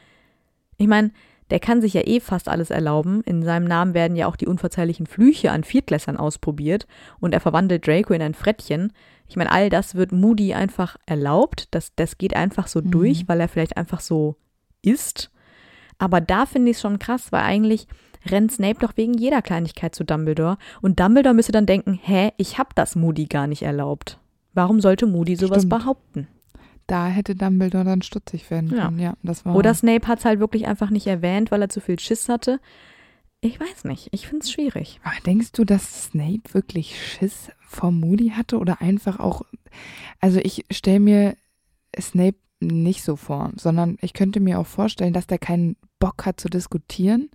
Ich meine, der kann sich ja eh fast alles erlauben. In seinem Namen werden ja auch die unverzeihlichen Flüche an Viertklässern ausprobiert und er verwandelt Draco in ein Frettchen. Ich meine, all das wird Moody einfach erlaubt. Das, das geht einfach so Mhm. durch, weil er vielleicht einfach so ist. Aber da finde ich es schon krass, weil eigentlich rennt Snape doch wegen jeder Kleinigkeit zu Dumbledore und Dumbledore müsste dann denken, hä, ich hab das Moody gar nicht erlaubt. Warum sollte Moody sowas Stimmt. behaupten? Da hätte Dumbledore dann stutzig werden Ja. können. Ja, das war. Oder Snape hat es halt wirklich einfach nicht erwähnt, weil er zu viel Schiss hatte. Ich weiß nicht, ich finde es schwierig. Aber denkst du, dass Snape wirklich Schiss vor Moody hatte oder einfach auch. Also ich stelle mir Snape nicht so vor, sondern ich könnte mir auch vorstellen, dass der keinen Bock hat zu diskutieren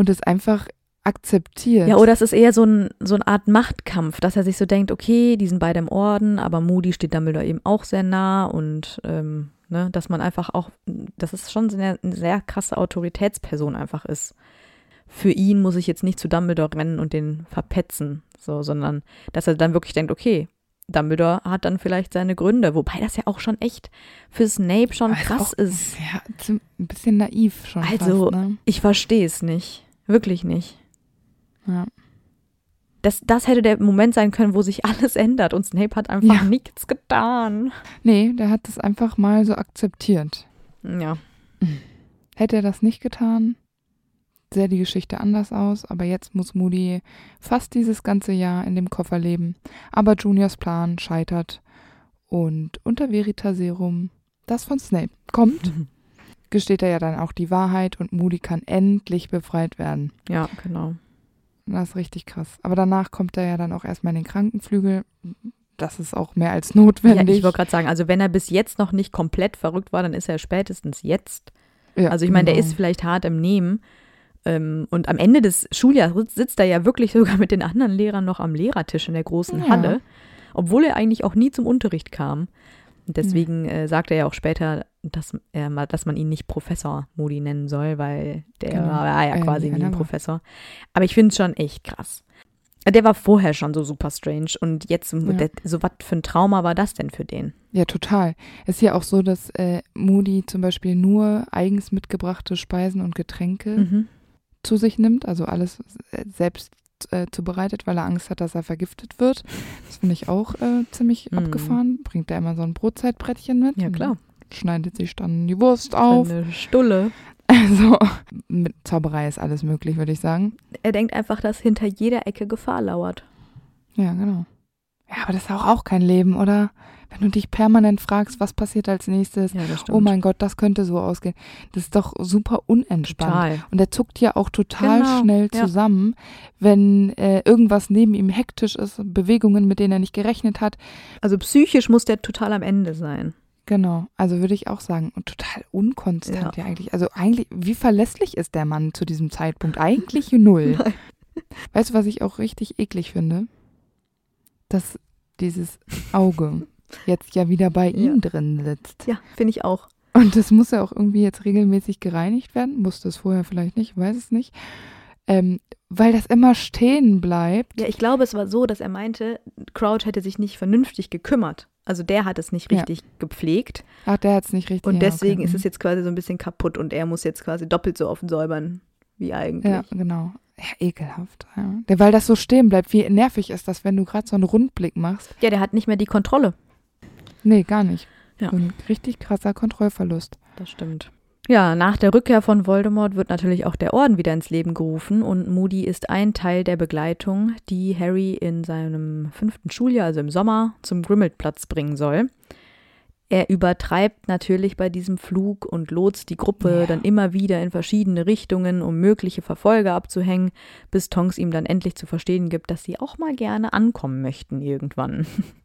und es einfach akzeptiert. Ja, oder es ist eher so, ein, so eine Art Machtkampf, dass er sich so denkt, okay, die sind beide im Orden, aber Moody steht Dumbledore eben auch sehr nah und ähm, ne, dass man einfach auch, dass es schon eine, eine sehr krasse Autoritätsperson einfach ist. Für ihn muss ich jetzt nicht zu Dumbledore rennen und den verpetzen, so, sondern dass er dann wirklich denkt, okay, Dumbledore hat dann vielleicht seine Gründe, wobei das ja auch schon echt für Snape schon Aber krass auch, ist. Ja, ein bisschen naiv schon. Also, fast, ne? Ich verstehe es nicht. Wirklich nicht. ja. Das, das hätte der Moment sein können, wo sich alles ändert und Snape hat einfach Ja. nichts getan. Nee, der hat das einfach mal so akzeptiert. Ja. Hätte er das nicht getan, sähe die Geschichte anders aus, aber jetzt muss Moody fast dieses ganze Jahr in dem Koffer leben. Aber Juniors Plan scheitert und unter Veritaserum, das von Snape kommt, gesteht er ja dann auch die Wahrheit und Moody kann endlich befreit werden. Ja, genau. Das ist richtig krass. Aber danach kommt er ja dann auch erstmal in den Krankenflügel. Das ist auch mehr als Ja, notwendig. ich wollte gerade sagen, also wenn er bis jetzt noch nicht komplett verrückt war, dann ist er spätestens jetzt. Ja, Also ich meine, der genau. ist vielleicht hart im Nehmen. Ähm, und am Ende des Schuljahres sitzt er ja wirklich sogar mit den anderen Lehrern noch am Lehrertisch in der großen Ja. Halle, obwohl er eigentlich auch nie zum Unterricht kam. Und deswegen äh, sagt er ja auch später, dass, er, dass man ihn nicht Professor Moody nennen soll, weil der Genau. war ja Äh, quasi ja, nie ein Professor. Aber ich finde es schon echt krass. Der war vorher schon so super strange und jetzt, der, so was für ein Trauma war das denn für den? Ja, total. Es ist ja auch so, dass äh, Moody zum Beispiel nur eigens mitgebrachte Speisen und Getränke Mhm. zu sich nimmt, also alles äh, selbst äh, zubereitet, weil er Angst hat, dass er vergiftet wird. Das finde ich auch äh, ziemlich Mhm. abgefahren. Bringt er immer so ein Brotzeitbrettchen mit. Ja, klar. schneidet sich dann die Wurst auf. Eine Stulle. Also mit Zauberei ist alles möglich, würde ich sagen. Er denkt einfach, dass hinter jeder Ecke Gefahr lauert. Ja, genau. Ja, aber das ist auch, auch kein Leben, oder? Wenn du dich permanent fragst, was passiert als nächstes, Ja, oh mein Gott, das könnte so ausgehen. Das ist doch super unentspannt. Total. Und er zuckt ja auch total Genau, schnell ja. zusammen, wenn äh, irgendwas neben ihm hektisch ist, Bewegungen, mit denen er nicht gerechnet hat. Also psychisch muss der total am Ende sein. Genau, also würde ich auch sagen. Und total unkonstant ja. eigentlich. Also eigentlich, wie verlässlich ist der Mann zu diesem Zeitpunkt? Eigentlich null. Nein. Weißt du, was ich auch richtig eklig finde? Dass dieses Auge jetzt ja wieder bei ihm Ja. drin sitzt. Ja, finde ich auch. Und das muss ja auch irgendwie jetzt regelmäßig gereinigt werden. Musste es vorher vielleicht nicht, weiß es nicht. Ähm, weil das immer stehen bleibt. Ja, ich glaube, es war so, dass er meinte, Crouch hätte sich nicht vernünftig gekümmert. Also der hat es nicht Ja. richtig gepflegt. Ach, der hat es nicht richtig. Und ja, deswegen okay. ist es jetzt quasi so ein bisschen kaputt und er muss jetzt quasi doppelt so offen säubern wie eigentlich. Ja, genau. Ja, ekelhaft. Ja. Weil das so stehen bleibt. Wie nervig ist das, wenn du gerade so einen Rundblick machst? Ja, der hat nicht mehr die Kontrolle. Nee, gar nicht. Ja. So ein richtig krasser Kontrollverlust. Das stimmt. Ja, nach der Rückkehr von Voldemort wird natürlich auch der Orden wieder ins Leben gerufen und Moody ist ein Teil der Begleitung, die Harry in seinem fünften Schuljahr, also im Sommer, zum Grimmelplatz bringen soll. Er übertreibt natürlich bei diesem Flug und lotst die Gruppe Ja. dann immer wieder in verschiedene Richtungen, um mögliche Verfolger abzuhängen, bis Tonks ihm dann endlich zu verstehen gibt, dass sie auch mal gerne ankommen möchten irgendwann.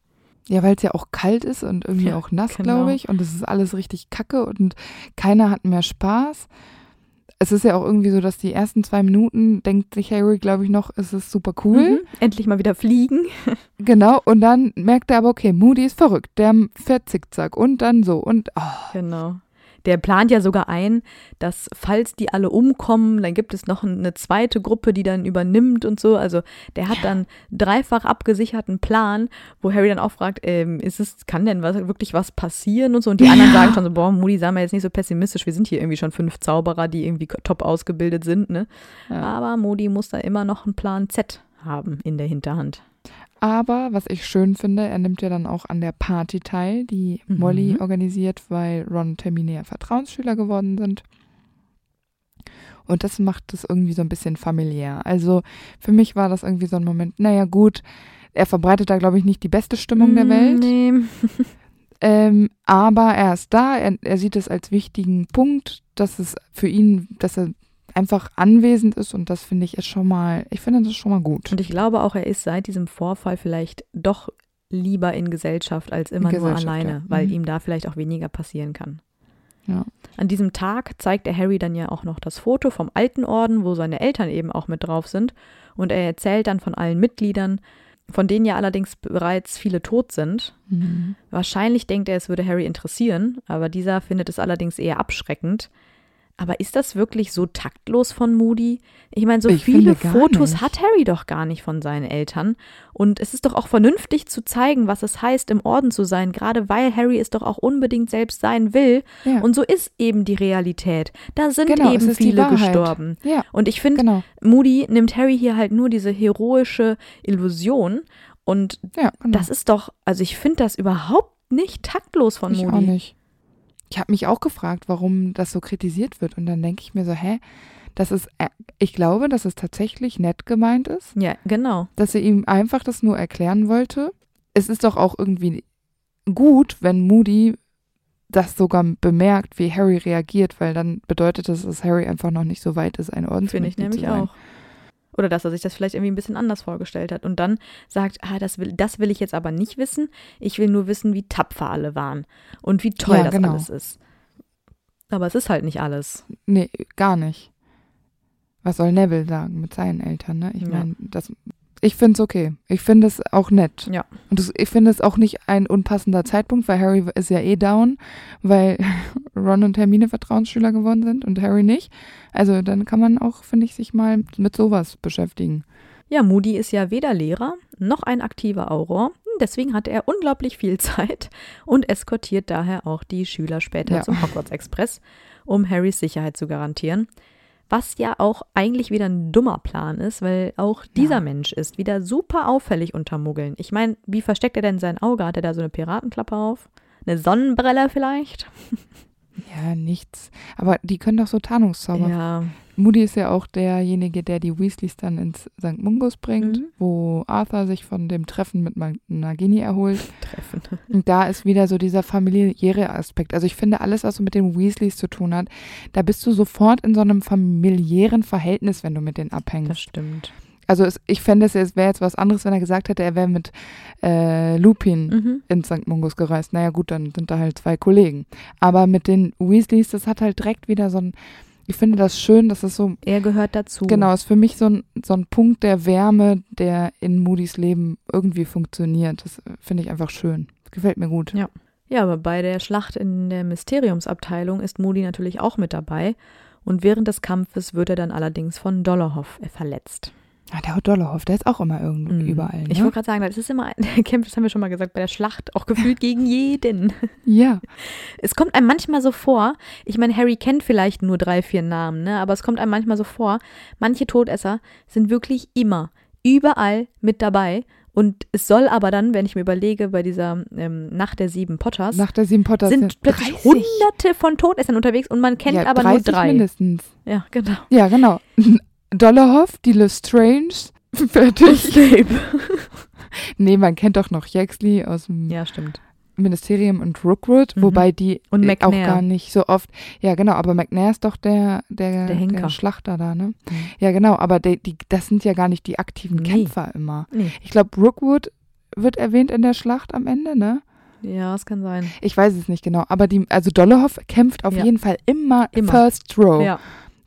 Ja, weil es ja auch kalt ist und irgendwie Ja, auch nass, genau. glaube ich. Und es ist alles richtig kacke und keiner hat mehr Spaß. Es ist ja auch irgendwie so, dass die ersten zwei Minuten denkt sich Harry, glaube ich, noch, es ist super cool. Mhm. Endlich mal wieder fliegen. Genau. Und dann merkt er aber, okay, Moody ist verrückt. Der fährt zickzack und dann so. Und oh, Genau. Der plant ja sogar ein, dass falls die alle umkommen, dann gibt es noch eine zweite Gruppe, die dann übernimmt und so. Also der hat dann dreifach abgesicherten Plan, wo Harry dann auch fragt, ähm, ist es, kann denn was, wirklich was passieren und so. Und die anderen Ja. sagen schon so, boah, Moody, sei mal jetzt nicht so pessimistisch, wir sind hier irgendwie schon fünf Zauberer, die irgendwie top ausgebildet sind, ne? Ja. Aber Moody muss da immer noch einen Plan Z haben in der Hinterhand. Aber was ich schön finde, er nimmt ja dann auch an der Party teil, die Mhm. Molly organisiert, weil Ron und Hermine ja Vertrauensschüler geworden sind. Und das macht es irgendwie so ein bisschen familiär. Also für mich war das irgendwie so ein Moment, naja gut, er verbreitet da, glaube ich, nicht die beste Stimmung der Mm, Welt. Nee. Ähm, aber er ist da, er, er sieht es als wichtigen Punkt, dass es für ihn, dass er einfach anwesend ist und das finde ich ist schon mal, ich finde das schon mal gut. Und ich glaube auch, er ist seit diesem Vorfall vielleicht doch lieber in Gesellschaft als immer In nur Gesellschaft, alleine, ja. weil Mhm. ihm da vielleicht auch weniger passieren kann. Ja. An diesem Tag zeigt er Harry dann ja auch noch das Foto vom alten Orden, wo seine Eltern eben auch mit drauf sind. Und er erzählt dann von allen Mitgliedern, von denen ja allerdings bereits viele tot sind. Mhm. Wahrscheinlich denkt er, es würde Harry interessieren, aber dieser findet es allerdings eher abschreckend. Aber ist das wirklich so taktlos von Moody? Ich meine, so Ich viele Fotos nicht. hat Harry doch gar nicht von seinen Eltern. Und es ist doch auch vernünftig zu zeigen, was es heißt, im Orden zu sein, gerade weil Harry es doch auch unbedingt selbst sein will. Ja. Und so ist eben die Realität. Da sind Genau, eben viele gestorben. ja, Und ich finde, genau. Moody nimmt Harry hier halt nur diese heroische Illusion. Und Ja, genau. das ist doch, also ich finde das überhaupt nicht taktlos von ich Moody. auch nicht. Ich habe mich auch gefragt, warum das so kritisiert wird. Und dann denke ich mir so, hä, das ist, äh, ich glaube, dass es tatsächlich nett gemeint ist, Ja, genau. dass er ihm einfach das nur erklären wollte. Es ist doch auch irgendwie gut, wenn Moody das sogar bemerkt, wie Harry reagiert, weil dann bedeutet das, dass Harry einfach noch nicht so weit ist, ein Finde ich Ordensmitglied nämlich auch. Oder dass er sich das vielleicht irgendwie ein bisschen anders vorgestellt hat und dann sagt, ah, das will, das will ich jetzt aber nicht wissen. Ich will nur wissen, wie tapfer alle waren und wie toll Ja, das genau. alles ist. Aber es ist halt nicht alles. Nee, gar nicht. Was soll Neville sagen mit seinen Eltern, ne? Ich Ja. meine, das. Ich finde es okay. Ich finde es auch nett. Ja. Und das, ich finde es auch nicht ein unpassender Zeitpunkt, weil Harry ist ja eh down, weil Ron und Hermine Vertrauensschüler geworden sind und Harry nicht. Also dann kann man auch, finde ich, sich mal mit sowas beschäftigen. Ja, Moody ist ja weder Lehrer noch ein aktiver Auror. Deswegen hat er unglaublich viel Zeit und eskortiert daher auch die Schüler später Ja. zum Hogwarts Express, um Harrys Sicherheit zu garantieren. Was ja auch eigentlich wieder ein dummer Plan ist, weil auch dieser Ja. Mensch ist wieder super auffällig unter Muggeln. Ich meine, wie versteckt er denn sein Auge? Hat er da so eine Piratenklappe auf? Eine Sonnenbrille vielleicht? Ja, nichts. Aber die können doch so Tarnungszauber. Ja. Moody ist ja auch derjenige, der die Weasleys dann ins St. Mungus bringt, Mhm. wo Arthur sich von dem Treffen mit Nagini erholt. Treffen. Und da ist wieder so dieser familiäre Aspekt. Also ich finde, alles, was so mit den Weasleys zu tun hat, da bist du sofort in so einem familiären Verhältnis, wenn du mit denen Das abhängst. stimmt. Also es, ich fände, es wäre jetzt was anderes, wenn er gesagt hätte, er wäre mit äh, Lupin Mhm. ins St. Mungus gereist. Naja gut, dann sind da halt zwei Kollegen. Aber mit den Weasleys, das hat halt direkt wieder so ein, ich finde das schön, dass es so, Er gehört dazu. genau, ist für mich so ein, so ein Punkt der Wärme, der in Moody's Leben irgendwie funktioniert. Das äh, finde ich einfach schön. Gefällt mir gut. Ja. Ja, aber bei der Schlacht in der Mysteriumsabteilung ist Moody natürlich auch mit dabei. Und während des Kampfes wird er dann allerdings von Dollarhoff verletzt. Ah, der Dollarhoff, der ist auch immer irgendwo Mhm. überall. Ne? Ich wollte gerade sagen, das ist immer, der kämpft, das haben wir schon mal gesagt, bei der Schlacht auch gefühlt gegen jeden. ja, Es kommt einem manchmal so vor, ich meine, Harry kennt vielleicht nur drei, vier Namen, ne? aber es kommt einem manchmal so vor, manche Todesser sind wirklich immer, überall mit dabei. Und es soll aber dann, wenn ich mir überlege, bei dieser ähm, Nacht der sieben Potters, nach der sieben Potter sind plötzlich hunderte von Todessern unterwegs und man kennt ja, aber nur 30 drei. mindestens. Ja, genau. Ja, genau. Dollarhoff, die Lestrange, fertig. Snape. Nee, man kennt doch noch Yaxley aus dem Ja, stimmt. Ministerium und Rookwood, Mhm. wobei die äh, auch gar nicht so oft. Ja, genau, aber McNair ist doch der, der, Der Henker. Schlachter da, ne? Mhm. Ja, genau, aber die, die, das sind ja gar nicht die aktiven Nee. Kämpfer immer. Nee. Ich glaube, Rookwood wird erwähnt in der Schlacht am Ende, ne? Ja, es kann sein. Ich weiß es nicht genau, aber die, also Dollarhoff kämpft auf Ja. jeden Fall immer, Immer. First Row. Ja.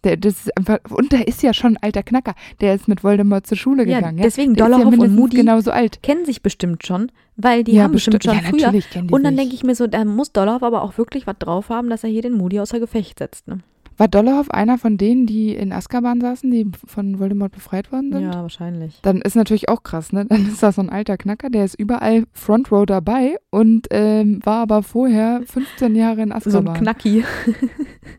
Der, das ist einfach, und der ist ja schon ein alter Knacker. Der ist mit Voldemort zur Schule Ja, gegangen. Ja, deswegen der Dollarhoff ja und Moody genauso alt. kennen sich bestimmt schon, weil die ja, haben bestimmt, schon ja, früher. Und dann denke ich mir so, da muss Dollarhoff aber auch wirklich was drauf haben, dass er hier den Moody außer Gefecht setzt. Ne? War Dollarhoff einer von denen, die in Azkaban saßen, die von Voldemort befreit worden sind? Ja, wahrscheinlich. Dann ist natürlich auch krass, ne? Dann ist da so ein alter Knacker, der ist überall Front Row dabei und ähm, war aber vorher 15 Jahre in So ein Azkaban. Knacki.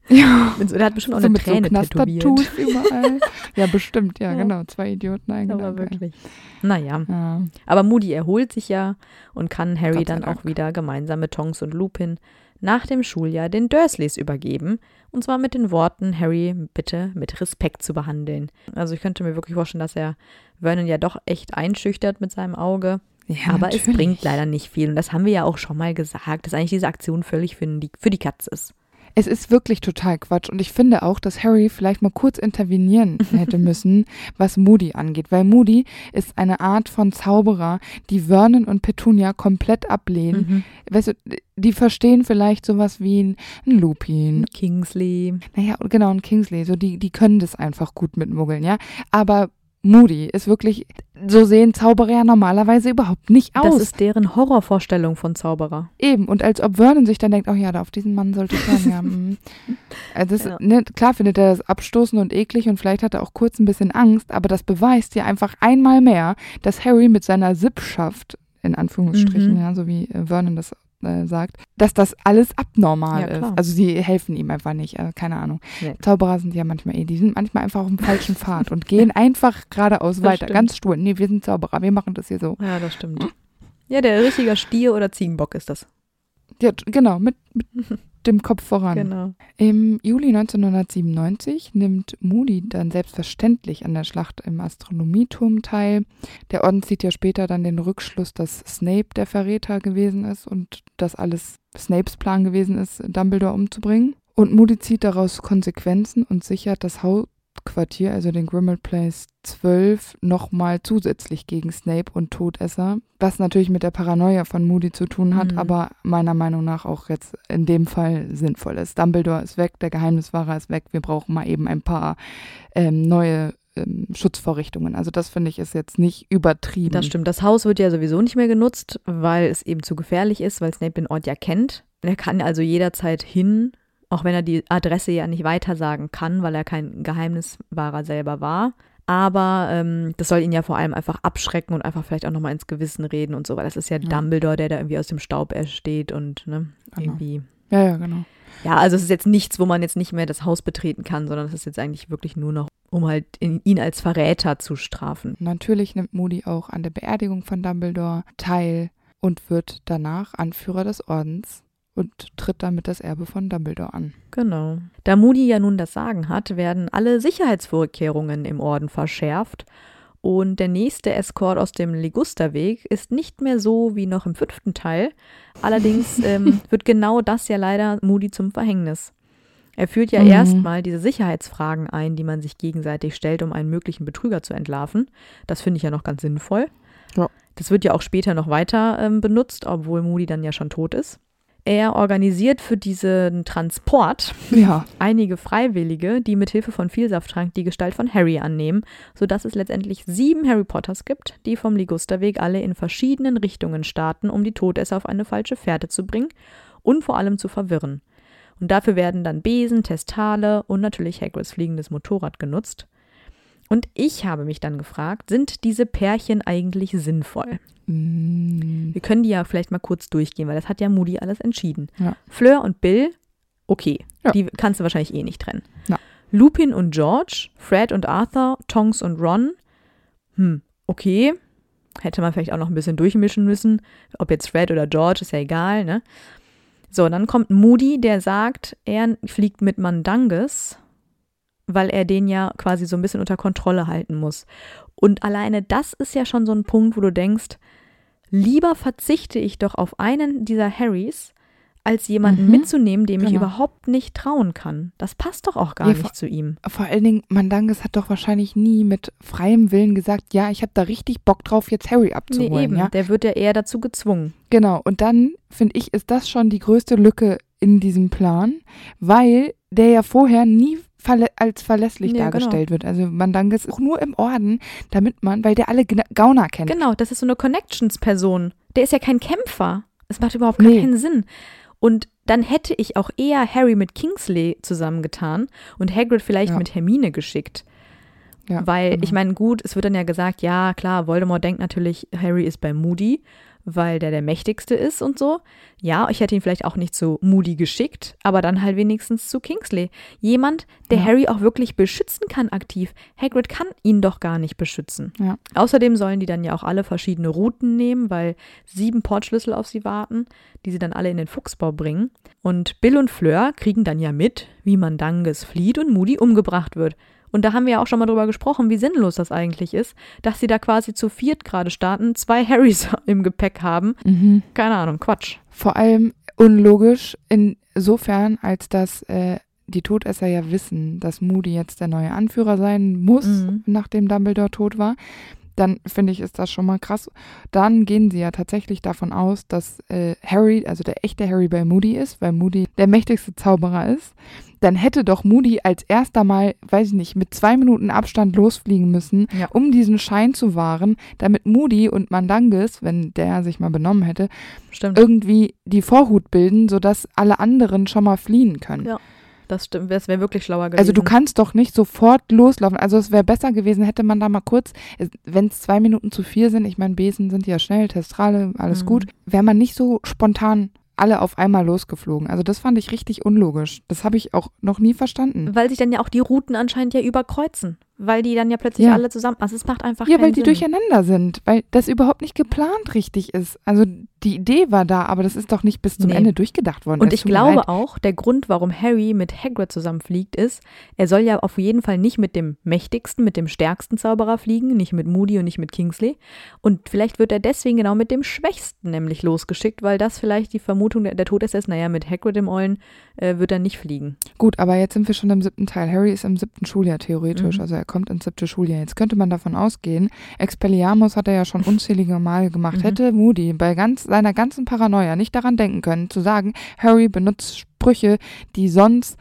Ja, so- Der hat bestimmt auch so eine mit so Träne tätowiert. Knastertattoos überall. ja, bestimmt, ja, Ja. genau. Zwei Idioten eingeladen. Aber wirklich. Naja, Ja. aber Moody erholt sich ja und kann Harry dann auch wieder gemeinsam mit Tonks und Lupin nach dem Schuljahr den Dursleys übergeben. Und zwar mit den Worten, Harry bitte mit Respekt zu behandeln. Also ich könnte mir wirklich vorstellen, dass er Vernon ja doch echt einschüchtert mit seinem Auge. Ja, aber es natürlich. bringt leider nicht viel. Und das haben wir ja auch schon mal gesagt, dass eigentlich diese Aktion völlig für die, für die Katze ist. Es ist wirklich total Quatsch. Und ich finde auch, dass Harry vielleicht mal kurz intervenieren hätte müssen, was Moody angeht. Weil Moody ist eine Art von Zauberer, die Vernon und Petunia komplett ablehnen. Mhm. Weißt du, die verstehen vielleicht sowas wie ein, ein Lupin. Kingsley. Naja, genau, ein Kingsley. So, die, die können das einfach gut mit Muggeln, ja. Aber Moody ist wirklich, so sehen Zauberer ja normalerweise überhaupt nicht aus. Das ist deren Horrorvorstellung von Zauberer. Eben, und als ob Vernon sich dann denkt, oh ja, da auf diesen Mann sollte ich hören, ja. mm. Also das, Ja. ne, klar findet er das abstoßend und eklig und vielleicht hat er auch kurz ein bisschen Angst, aber das beweist ja einfach einmal mehr, dass Harry mit seiner Sippschaft, in Anführungsstrichen, Mhm. ja, so wie äh, Vernon das äh, sagt, dass das alles abnormal Ja, ist. Also sie helfen ihm einfach nicht, äh, keine Ahnung. Nee. Zauberer sind ja manchmal eh, die sind manchmal einfach auf dem falschen Pfad und gehen einfach geradeaus Das weiter, stimmt. ganz stur. Nee, wir sind Zauberer, wir machen das hier so. Ja, das stimmt. Ja, der richtige Stier oder Ziegenbock ist das. Ja, genau, mit, mit dem Kopf voran. Genau. Im Juli 1997 nimmt Moody dann selbstverständlich an der Schlacht im Astronomieturm teil. Der Orden zieht ja später dann den Rückschluss, dass Snape der Verräter gewesen ist und dass alles Snapes Plan gewesen ist, Dumbledore umzubringen. Und Moody zieht daraus Konsequenzen und sichert das Hauptquartier, also den Grimmauld Place 12, nochmal zusätzlich gegen Snape und Todesser. Was natürlich mit der Paranoia von Moody zu tun hat, Mhm. aber meiner Meinung nach auch jetzt in dem Fall sinnvoll ist. Dumbledore ist weg, der Geheimniswahrer ist weg, wir brauchen mal eben ein paar ähm, neue ähm, Schutzvorrichtungen. Also das finde ich ist jetzt nicht übertrieben. Das stimmt. Das Haus wird ja sowieso nicht mehr genutzt, weil es eben zu gefährlich ist, weil Snape den Ort ja kennt. Er kann also jederzeit hin, auch wenn er die Adresse ja nicht weitersagen kann, weil er kein Geheimniswahrer selber war. Aber ähm, das soll ihn ja vor allem einfach abschrecken und einfach vielleicht auch nochmal ins Gewissen reden und so, weil das ist ja, Ja. Dumbledore, der da irgendwie aus dem Staub ersteht und ne, Genau. irgendwie. Ja, ja, genau. Ja, also es ist jetzt nichts, wo man jetzt nicht mehr das Haus betreten kann, sondern es ist jetzt eigentlich wirklich nur noch, um halt in, ihn als Verräter zu strafen. Natürlich nimmt Moody auch an der Beerdigung von Dumbledore teil und wird danach Anführer des Ordens und tritt damit das Erbe von Dumbledore an. Genau. Da Moody ja nun das Sagen hat, werden alle Sicherheitsvorkehrungen im Orden verschärft und der nächste Escort aus dem Ligusterweg ist nicht mehr so wie noch im fünften Teil. Allerdings ähm, wird genau das ja leider Moody zum Verhängnis. Er führt ja Mhm. erstmal diese Sicherheitsfragen ein, die man sich gegenseitig stellt, um einen möglichen Betrüger zu entlarven. Das finde ich ja noch ganz sinnvoll. Ja. Das wird ja auch später noch weiter ähm, benutzt, obwohl Moody dann ja schon tot ist. Er organisiert für diesen Transport Ja. einige Freiwillige, die mit Hilfe von Vielsafttrank die Gestalt von Harry annehmen, sodass es letztendlich sieben Harry Potters gibt, die vom Ligusterweg alle in verschiedenen Richtungen starten, um die Todesser auf eine falsche Fährte zu bringen und vor allem zu verwirren. Und dafür werden dann Besen, Testale und natürlich Hagrids fliegendes Motorrad genutzt. Und ich habe mich dann gefragt, sind diese Pärchen eigentlich sinnvoll? Mm, Wir können die ja vielleicht mal kurz durchgehen, weil das hat ja Moody alles entschieden. Ja. Fleur und Bill, okay. Ja. Die kannst du wahrscheinlich eh nicht trennen. Na. Lupin und George, Fred und Arthur, Tonks und Ron, hm, okay. Hätte man vielleicht auch noch ein bisschen durchmischen müssen. Ob jetzt Fred oder George, ist ja egal, ne? So, dann kommt Moody, der sagt, er fliegt mit Mandanges, weil er den ja quasi so ein bisschen unter Kontrolle halten muss. Und alleine das ist ja schon so ein Punkt, wo du denkst, lieber verzichte ich doch auf einen dieser Harrys, als jemanden Mhm. mitzunehmen, dem ich Genau. überhaupt nicht trauen kann. Das passt doch auch gar Ja, nicht vor- zu ihm. Vor allen Dingen, Mandanges hat doch wahrscheinlich nie mit freiem Willen gesagt, ja, ich habe da richtig Bock drauf, jetzt Harry Nee, abzuholen. eben. ja? Der wird ja eher dazu gezwungen. Genau, und dann finde ich, ist das schon die größte Lücke in diesem Plan, weil der ja vorher nie verlä als verlässlich Ja, genau. dargestellt wird. Also Mandanges ist auch nur im Orden, damit man, weil der alle Gauner kennt. Genau, das ist so eine Connections-Person. Der ist ja kein Kämpfer. Es macht überhaupt gar Nee. keinen Sinn. Und dann hätte ich auch eher Harry mit Kingsley zusammengetan und Hagrid vielleicht Ja. mit Hermine geschickt. Ja, Weil, genau. ich meine, gut, es wird dann ja gesagt, ja, klar, Voldemort denkt natürlich, Harry ist bei Moody, weil der der mächtigste ist und so. Ja, ich hätte ihn vielleicht auch nicht zu Moody geschickt, aber dann halt wenigstens zu Kingsley. Jemand, der Ja. Harry auch wirklich beschützen kann aktiv. Hagrid kann ihn doch gar nicht beschützen. Ja. Außerdem sollen die dann ja auch alle verschiedene Routen nehmen, weil sieben Portschlüssel auf sie warten, die sie dann alle in den Fuchsbau bringen. Und Bill und Fleur kriegen dann ja mit, wie Mandanges flieht und Moody umgebracht wird. Und da haben wir ja auch schon mal drüber gesprochen, wie sinnlos das eigentlich ist, dass sie da quasi zu viert gerade starten, zwei Harrys im Gepäck haben. Mhm. Keine Ahnung, Quatsch. Vor allem unlogisch insofern, als dass äh, die Todesser ja wissen, dass Moody jetzt der neue Anführer sein muss, Mhm. nachdem Dumbledore tot war. Dann finde ich, ist das schon mal krass. Dann gehen sie ja tatsächlich davon aus, dass äh, Harry, also der echte Harry bei Moody ist, weil Moody der mächtigste Zauberer ist. Dann hätte doch Moody als erster Mal, weiß ich nicht, mit zwei Minuten Abstand losfliegen müssen, Ja. um diesen Schein zu wahren, damit Moody und Mandanges, wenn der sich mal benommen hätte, Stimmt. irgendwie die Vorhut bilden, sodass alle anderen schon mal fliehen können. Ja, Das stimmt, das wäre wirklich schlauer gewesen. Also du kannst doch nicht sofort loslaufen. Also es wäre besser gewesen, hätte man da mal kurz, wenn es zwei Minuten zu viel sind, ich meine, Besen sind ja schnell, Testrale, alles Mhm. gut, wäre man nicht so spontan alle auf einmal losgeflogen. Also das fand ich richtig unlogisch. Das habe ich auch noch nie verstanden. Weil sich dann ja auch die Routen anscheinend ja überkreuzen. Weil die dann ja plötzlich Ja. alle zusammen. Also es macht einfach Ja, weil die Sinn. durcheinander sind, weil das überhaupt nicht geplant richtig ist. Also die Idee war da, aber das ist doch nicht bis zum Nee. Ende durchgedacht worden. Und ich glaube leid. auch, der Grund, warum Harry mit Hagrid zusammenfliegt, ist, er soll ja auf jeden Fall nicht mit dem mächtigsten, mit dem stärksten Zauberer fliegen, nicht mit Moody und nicht mit Kingsley. Und vielleicht wird er deswegen genau mit dem Schwächsten nämlich losgeschickt, weil das vielleicht die Vermutung der, der Todesser ist, naja, mit Hagrid im Ollen äh, wird er nicht fliegen. Gut, aber jetzt sind wir schon im siebten Teil. Harry ist im siebten Schuljahr theoretisch, Mhm. also er kommt ins siebte Schuljahr. Jetzt könnte man davon ausgehen, Expelliarmus hat er ja schon unzählige Male gemacht. Mhm. Hätte Moody bei ganz, seiner ganzen Paranoia nicht daran denken können, zu sagen, Harry benutzt Sprüche, die sonst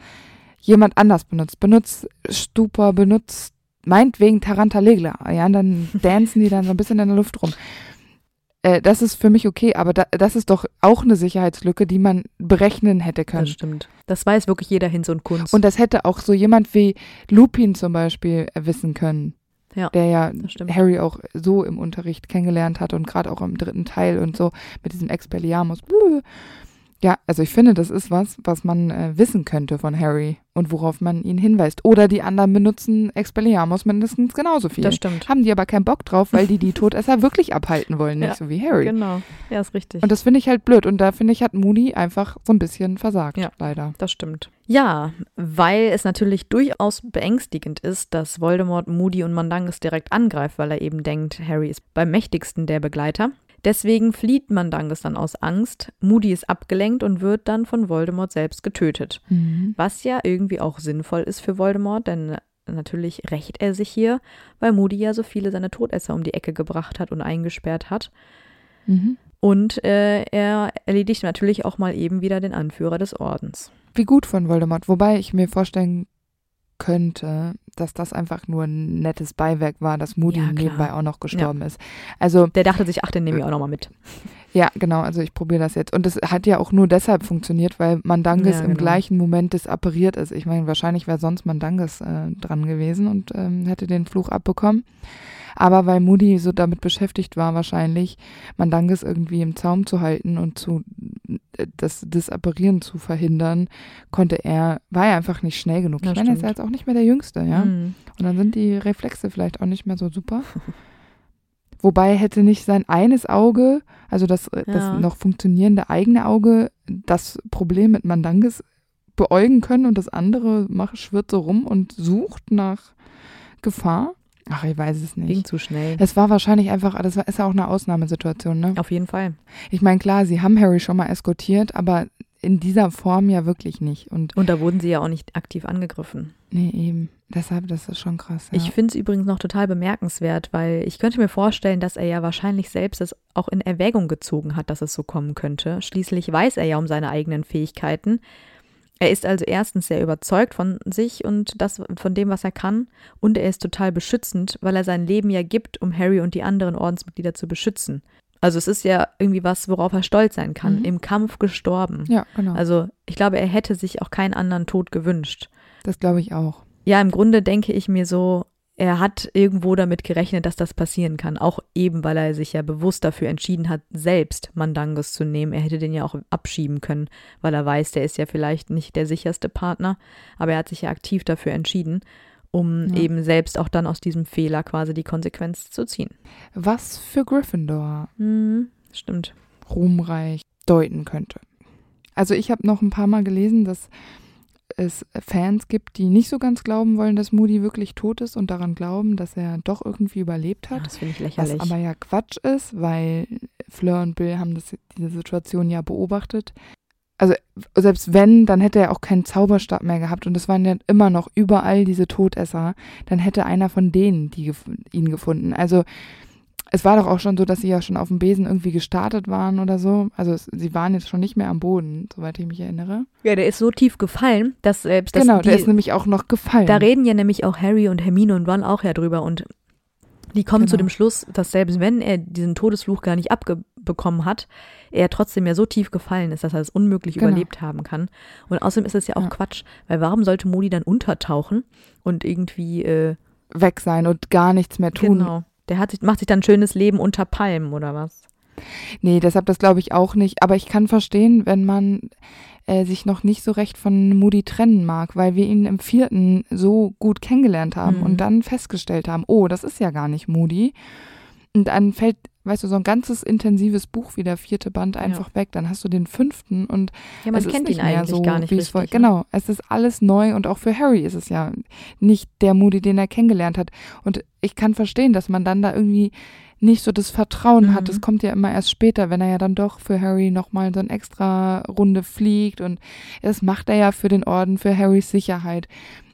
jemand anders benutzt. Benutzt Stupor, benutzt meinetwegen Tarantalegla. Ja, und dann dancen die dann so ein bisschen in der Luft rum. Äh, das ist für mich okay, aber da, das ist doch auch eine Sicherheitslücke, die man berechnen hätte können. Das stimmt. Das weiß wirklich jeder Hinz und Kunst. Und das hätte auch so jemand wie Lupin zum Beispiel äh, wissen können. Ja, der ja. Harry auch so im Unterricht kennengelernt hat und gerade auch im dritten Teil und so mit diesem Expelliarmus. Blö. Ja, also ich finde, das ist was, was man äh, wissen könnte von Harry und worauf man ihn hinweist. Oder die anderen benutzen Expelliarmus mindestens genauso viel. Das stimmt. Haben die aber keinen Bock drauf, weil die die Todesser wirklich abhalten wollen, nicht Ja, so wie Harry. Genau. Ja, ist richtig. Und das finde ich halt blöd. Und da finde ich, hat Moody einfach so ein bisschen versagt, Ja. leider. Das stimmt. Ja, weil es natürlich durchaus beängstigend ist, dass Voldemort Moody und Mandangus direkt angreift, weil er eben denkt, Harry ist beim mächtigsten der Begleiter. Deswegen flieht Mandangus dann aus Angst. Moody ist abgelenkt und wird dann von Voldemort selbst getötet. Was ja irgendwie auch sinnvoll ist für Voldemort, denn natürlich rächt er sich hier, weil Moody ja so viele seiner Todesser um die Ecke gebracht hat und eingesperrt hat. Mhm. Und äh, er erledigt natürlich auch mal eben wieder den Anführer des Ordens. Wie gut von Voldemort. Wobei ich mir vorstellen könnte, dass das einfach nur ein nettes Beiwerk war, dass Moody Ja, nebenbei auch noch gestorben ist. Also Der dachte sich, ach, den nehme ich auch nochmal mit. Ja, genau, also ich probiere das jetzt. Und es hat ja auch nur deshalb funktioniert, weil Mandanges Ja, im genau. gleichen Moment disappariert ist. Ich meine, wahrscheinlich wäre sonst Mandanges äh, dran gewesen und ähm, hätte den Fluch abbekommen. Aber weil Moody so damit beschäftigt war, wahrscheinlich Mandanges irgendwie im Zaum zu halten und zu äh, das Disapparieren zu verhindern, konnte er, war er einfach nicht schnell genug. Ja, ich meine, er ist jetzt auch nicht mehr der Jüngste, ja. Mhm. Und dann sind die Reflexe vielleicht auch nicht mehr so super. Wobei hätte nicht sein eines Auge, also das, äh, Ja. das noch funktionierende eigene Auge, das Problem mit Mandanges beäugen können und das andere macht, schwirrt so rum und sucht nach Gefahr? Ach, ich weiß es Ging nicht. zu schnell. Es war wahrscheinlich einfach, das war, ist ja auch eine Ausnahmesituation, ne? Auf jeden Fall. Ich meine, klar, sie haben Harry schon mal eskortiert, aber in dieser Form ja wirklich nicht. Und Und da wurden sie ja auch nicht aktiv angegriffen. nee, eben. Deshalb, das ist schon krass. Ja. Ich finde es übrigens noch total bemerkenswert, weil ich könnte mir vorstellen, dass er ja wahrscheinlich selbst es auch in Erwägung gezogen hat, dass es so kommen könnte. Schließlich weiß er ja um seine eigenen Fähigkeiten. Er ist also erstens sehr überzeugt von sich und das von dem, was er kann, und er ist total beschützend, weil er sein Leben ja gibt, um Harry und die anderen Ordensmitglieder zu beschützen. Also es ist ja irgendwie was, worauf er stolz sein kann. Mhm. Im Kampf gestorben. ja, genau. Also ich glaube, er hätte sich auch keinen anderen Tod gewünscht. das glaube ich auch. Ja, im Grunde denke ich mir so, er hat irgendwo damit gerechnet, dass das passieren kann. Auch eben, weil er sich ja bewusst dafür entschieden hat, selbst Mandangus zu nehmen. Er hätte den ja auch abschieben können, weil er weiß, der ist ja vielleicht nicht der sicherste Partner. Aber er hat sich ja aktiv dafür entschieden, um Ja. eben selbst auch dann aus diesem Fehler quasi die Konsequenz zu ziehen. Was für Gryffindor Hm, stimmt. ruhmreich deuten könnte. Also ich habe noch ein paar Mal gelesen, dass es Fans gibt, die nicht so ganz glauben wollen, dass Moody wirklich tot ist und daran glauben, dass er doch irgendwie überlebt Ja, hat. das finde ich Was lächerlich. aber ja Quatsch ist, weil Fleur und Bill haben das, diese Situation ja beobachtet. Also selbst wenn, dann hätte er auch keinen Zauberstab mehr gehabt und es waren ja immer noch überall diese Todesser, dann hätte einer von denen die ihn gefunden. Also es war doch auch schon so, dass sie ja schon auf dem Besen irgendwie gestartet waren oder so. Also es, sie waren jetzt schon nicht mehr am Boden, soweit ich mich erinnere. ja, der ist so tief gefallen, dass selbst das, genau, die, der ist nämlich auch noch gefallen. Da reden ja nämlich auch Harry und Hermine und Ron auch ja drüber und die kommen zu Genau. dem Schluss, dass selbst wenn er diesen Todesfluch gar nicht abbekommen hat, er trotzdem ja so tief gefallen ist, dass er es unmöglich Genau. überlebt haben kann. Und außerdem ist es ja auch Ja. Quatsch, weil warum sollte Moody dann untertauchen und irgendwie, äh, weg sein und gar nichts mehr tun. genau, der hat sich, macht sich dann ein schönes Leben unter Palmen oder was? Nee, deshalb das glaube ich auch nicht. Aber ich kann verstehen, wenn man äh, sich noch nicht so recht von Moody trennen mag, weil wir ihn im vierten so gut kennengelernt haben Mhm. und dann festgestellt haben, oh, das ist ja gar nicht Moody. Und dann fällt, weißt du, so ein ganzes intensives Buch wie der vierte Band einfach weg. Dann hast du den fünften und Ja, man es ist kennt nicht ihn mehr eigentlich so, gar nicht wie es richtig. vor, ne? Genau, es ist alles neu und auch für Harry ist es ja nicht der Moody, den er kennengelernt hat. Und ich kann verstehen, dass man dann da irgendwie nicht so das Vertrauen hat. Mhm. Das kommt ja immer erst später, wenn er ja dann doch für Harry nochmal so eine extra Runde fliegt und das macht er ja für den Orden, für Harrys Sicherheit.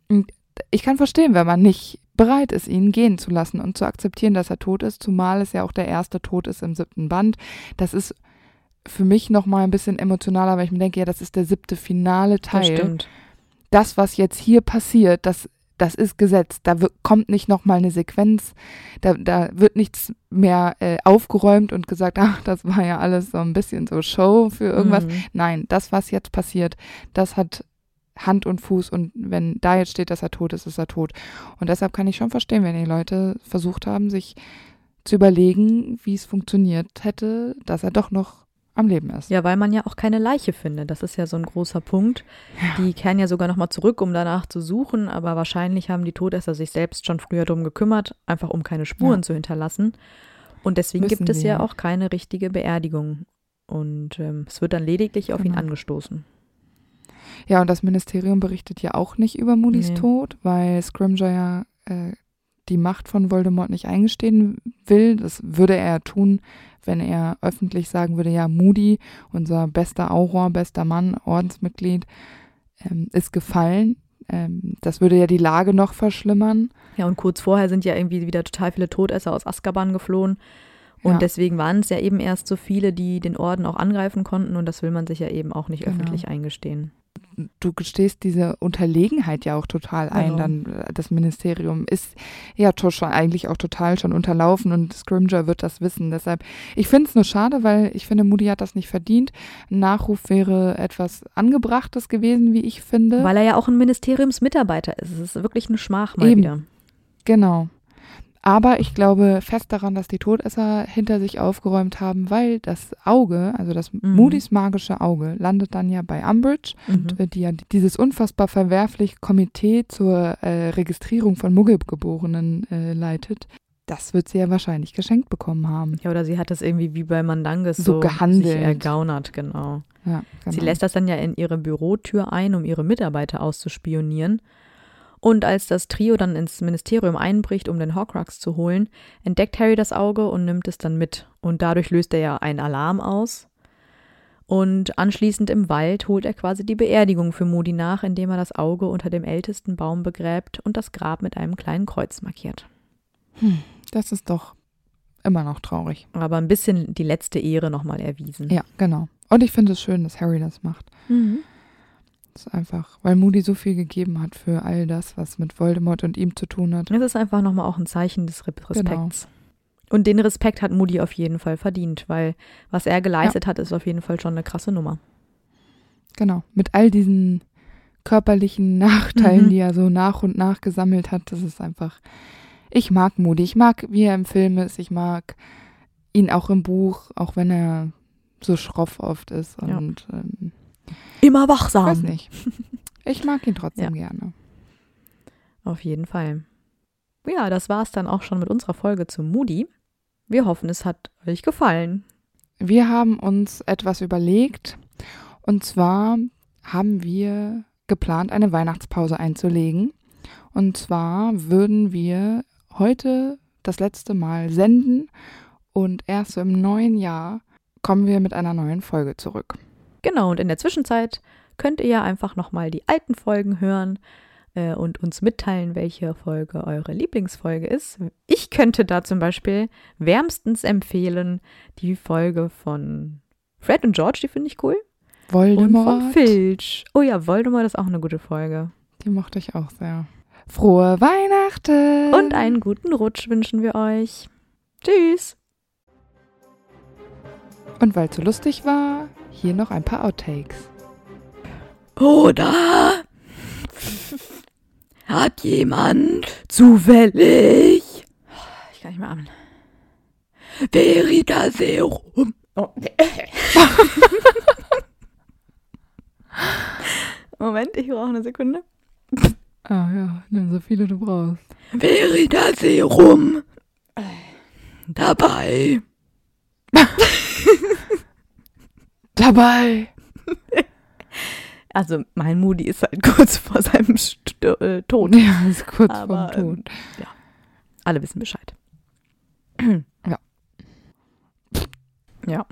Und ich kann verstehen, wenn man nicht bereit ist, ihn gehen zu lassen und zu akzeptieren, dass er tot ist, zumal es ja auch der erste Tod ist im siebten Band. Das ist für mich nochmal ein bisschen emotionaler, weil ich mir denke, ja, das ist der siebte finale Das Teil. stimmt. Das, was jetzt hier passiert, das, das ist Gesetz. Da wird, kommt nicht nochmal eine Sequenz, da, da wird nichts mehr äh, aufgeräumt und gesagt, ach, das war ja alles so ein bisschen so Show für irgendwas. Mhm. Nein, das, was jetzt passiert, das hat Hand und Fuß und wenn da jetzt steht, dass er tot ist, ist er tot. Und deshalb kann ich schon verstehen, wenn die Leute versucht haben, sich zu überlegen, wie es funktioniert hätte, dass er doch noch am Leben ist. Ja, weil man ja auch keine Leiche findet. Das ist ja so ein großer Punkt. Ja. Die kehren ja sogar nochmal zurück, um danach zu suchen, aber wahrscheinlich haben die Todesser sich selbst schon früher darum gekümmert, einfach um keine Spuren Ja. zu hinterlassen. Und deswegen Müssen gibt es ja auch keine richtige Beerdigung. Und ähm, es wird dann lediglich auf ihn Genau. angestoßen. Ja, und das Ministerium berichtet ja auch nicht über Moody's Nee. Tod, weil Scrimger ja äh, die Macht von Voldemort nicht eingestehen will. Das würde er tun, wenn er öffentlich sagen würde, ja, Moody, unser bester Auror, bester Mann, Ordensmitglied, ähm, ist gefallen. Ähm, das würde ja die Lage noch verschlimmern. Ja, und kurz vorher sind ja irgendwie wieder total viele Todesser aus Azkaban geflohen. Und Ja. deswegen waren es ja eben erst so viele, die den Orden auch angreifen konnten. Und das will man sich ja eben auch nicht Genau. öffentlich eingestehen. Du gestehst diese Unterlegenheit ja auch total ein. Genau. Dann äh, das Ministerium ist ja schon eigentlich auch total schon unterlaufen und Scrimger wird das wissen. Deshalb, ich finde es nur schade, weil ich finde, Moody hat das nicht verdient. Ein Nachruf wäre etwas Angebrachtes gewesen, wie ich finde. Weil er ja auch ein Ministeriumsmitarbeiter ist. Es ist wirklich eine Schmach mal Eben. wieder. genau. Aber ich glaube fest daran, dass die Todesser hinter sich aufgeräumt haben, weil das Auge, also das Mhm. Moody's magische Auge, landet dann ja bei Umbridge Mhm. und äh, die ja dieses unfassbar verwerfliche Komitee zur äh, Registrierung von Muggelgeborenen äh, leitet, das wird sie ja wahrscheinlich geschenkt bekommen haben. Ja, oder sie hat das irgendwie wie bei Mandanges So so, gehandelt. sich ergaunert, genau. Ja, genau. Sie lässt das dann ja in ihre Bürotür ein, um ihre Mitarbeiter auszuspionieren. Und als das Trio dann ins Ministerium einbricht, um den Horcrux zu holen, entdeckt Harry das Auge und nimmt es dann mit. Und dadurch löst er ja einen Alarm aus. Und anschließend im Wald holt er quasi die Beerdigung für Moody nach, indem er das Auge unter dem ältesten Baum begräbt und das Grab mit einem kleinen Kreuz markiert. das ist doch immer noch traurig. Aber ein bisschen die letzte Ehre nochmal erwiesen. Ja, genau. Und ich finde es schön, dass Harry das macht. Mhm. Das ist einfach, weil Moody so viel gegeben hat für all das, was mit Voldemort und ihm zu tun hat. Es ist einfach nochmal auch ein Zeichen des Re- Respekts. Genau. Und den Respekt hat Moody auf jeden Fall verdient, weil was er geleistet hat, ist auf jeden Fall schon eine krasse Nummer. Genau. Mit all diesen körperlichen Nachteilen, Mhm. die er so nach und nach gesammelt hat, das ist einfach. Ich mag Moody. Ich mag, wie er im Film ist. Ich mag ihn auch im Buch, auch wenn er so schroff oft ist. Ja. Und ähm, Immer wachsam. weiß nicht. Ich mag ihn trotzdem gerne. Auf jeden Fall. Ja, das war es dann auch schon mit unserer Folge zu Moody. Wir hoffen, es hat euch gefallen. Wir haben uns etwas überlegt. Und zwar haben wir geplant, eine Weihnachtspause einzulegen. Und zwar würden wir heute das letzte Mal senden und erst im neuen Jahr kommen wir mit einer neuen Folge zurück. Genau, und in der Zwischenzeit könnt ihr ja einfach nochmal die alten Folgen hören äh, und uns mitteilen, welche Folge eure Lieblingsfolge ist. Ich könnte da zum Beispiel wärmstens empfehlen die Folge von Fred und George, die finde ich cool. Und Voldemort, von Filch. Oh ja, Voldemort ist auch eine gute Folge. die mochte ich auch sehr. Frohe Weihnachten! Und einen guten Rutsch wünschen wir euch. Tschüss. Und weil es so lustig war, hier noch ein paar Outtakes. Oder hat jemand zufällig, ich kann nicht mehr atmen, Veritaserum. Oh. Moment, ich brauche eine Sekunde. Ah ja, nimm so viele du brauchst. Veritaserum dabei. Dabei! Also mein Moody ist halt kurz vor seinem St äh, Tod. Ja, ist kurz Aber, vorm Tod. Alle wissen Bescheid. Ja. Ja.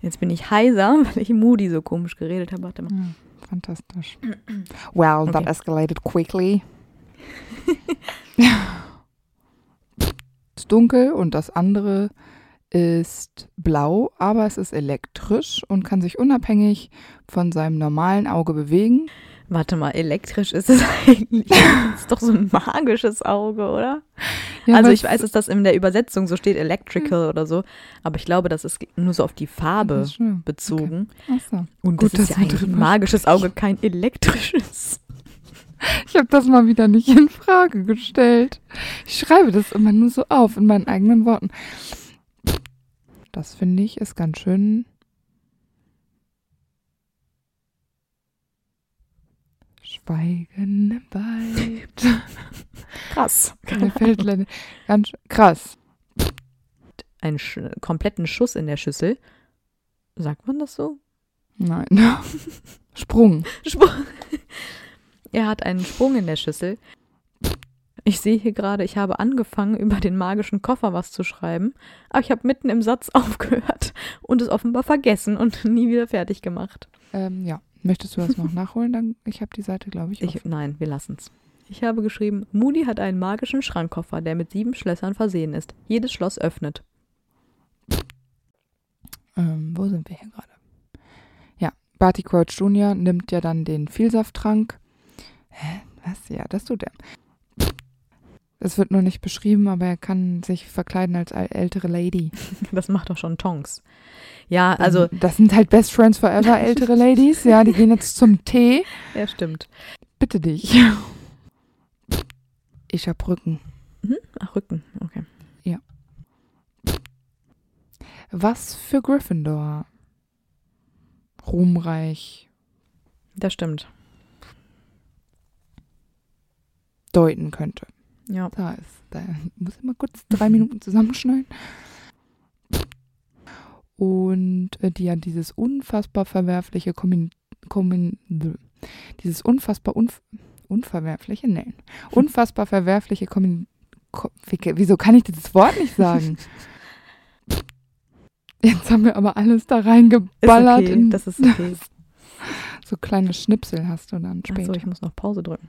Jetzt bin ich heiser, weil ich Moody so komisch geredet habe. Warte mal. Ja, fantastisch. Well, that Okay. escalated quickly. ist dunkel und das andere ist blau, aber es ist elektrisch und kann sich unabhängig von seinem normalen Auge bewegen. Warte mal, elektrisch ist es eigentlich. Das ist doch so ein magisches Auge, oder? Ja, also ich weiß, dass das in der Übersetzung so steht, electrical oder so. Aber ich glaube, das ist nur so auf die Farbe bezogen. Ach so. Und Gut, das ist ja ein magisches Auge, kein elektrisches. Ich habe das mal wieder nicht in Frage gestellt. Ich schreibe das immer nur so auf in meinen eigenen Worten. Das finde ich ist ganz schön. Schweigen im Wald. Krass. Mir fällt ganz krass. Einen sch kompletten Schuss in der Schüssel. Sagt man das so? Nein. Sprung. Sprung. Er hat einen Sprung in der Schüssel. Ich sehe hier gerade, ich habe angefangen, über den magischen Koffer was zu schreiben, aber ich habe mitten im Satz aufgehört und es offenbar vergessen und nie wieder fertig gemacht. Ähm, ja. Möchtest du das noch nachholen? Dann, ich habe die Seite, glaube ich. Ich, nein, wir lassen's. Ich habe geschrieben, Moody hat einen magischen Schrankkoffer, der mit sieben Schlössern versehen ist. Jedes Schloss öffnet. Ähm, wo sind wir hier gerade? Ja, Barty Crouch Jr. nimmt ja dann den Vielsafttrank. Hä? Was? Ja, das tut er. Es wird nur nicht beschrieben, aber er kann sich verkleiden als äl- ältere Lady. Das macht doch schon Tonks. Ja, also, Das sind halt Best Friends Forever, ältere Ladies. Ja, die gehen jetzt zum Tee. ja, stimmt. Bitte dich. Ich hab Rücken. Mhm. Ach, Rücken, okay. Was für Gryffindor? Ruhmreich Das stimmt. deuten könnte. Ja. Da ist, da muss ich mal kurz drei Minuten zusammenschneiden. Und äh, die ja dieses unfassbar verwerfliche Kommin, Kommin, dieses unfassbar unf, unverwerfliche, nein, unfassbar verwerfliche Kommin, Ko, wie, wieso kann ich dieses Wort nicht sagen? Jetzt haben wir aber alles da Ist reingeballert. okay, in das ist okay. so kleine Schnipsel hast du dann später. Achso, ich muss noch Pause drücken.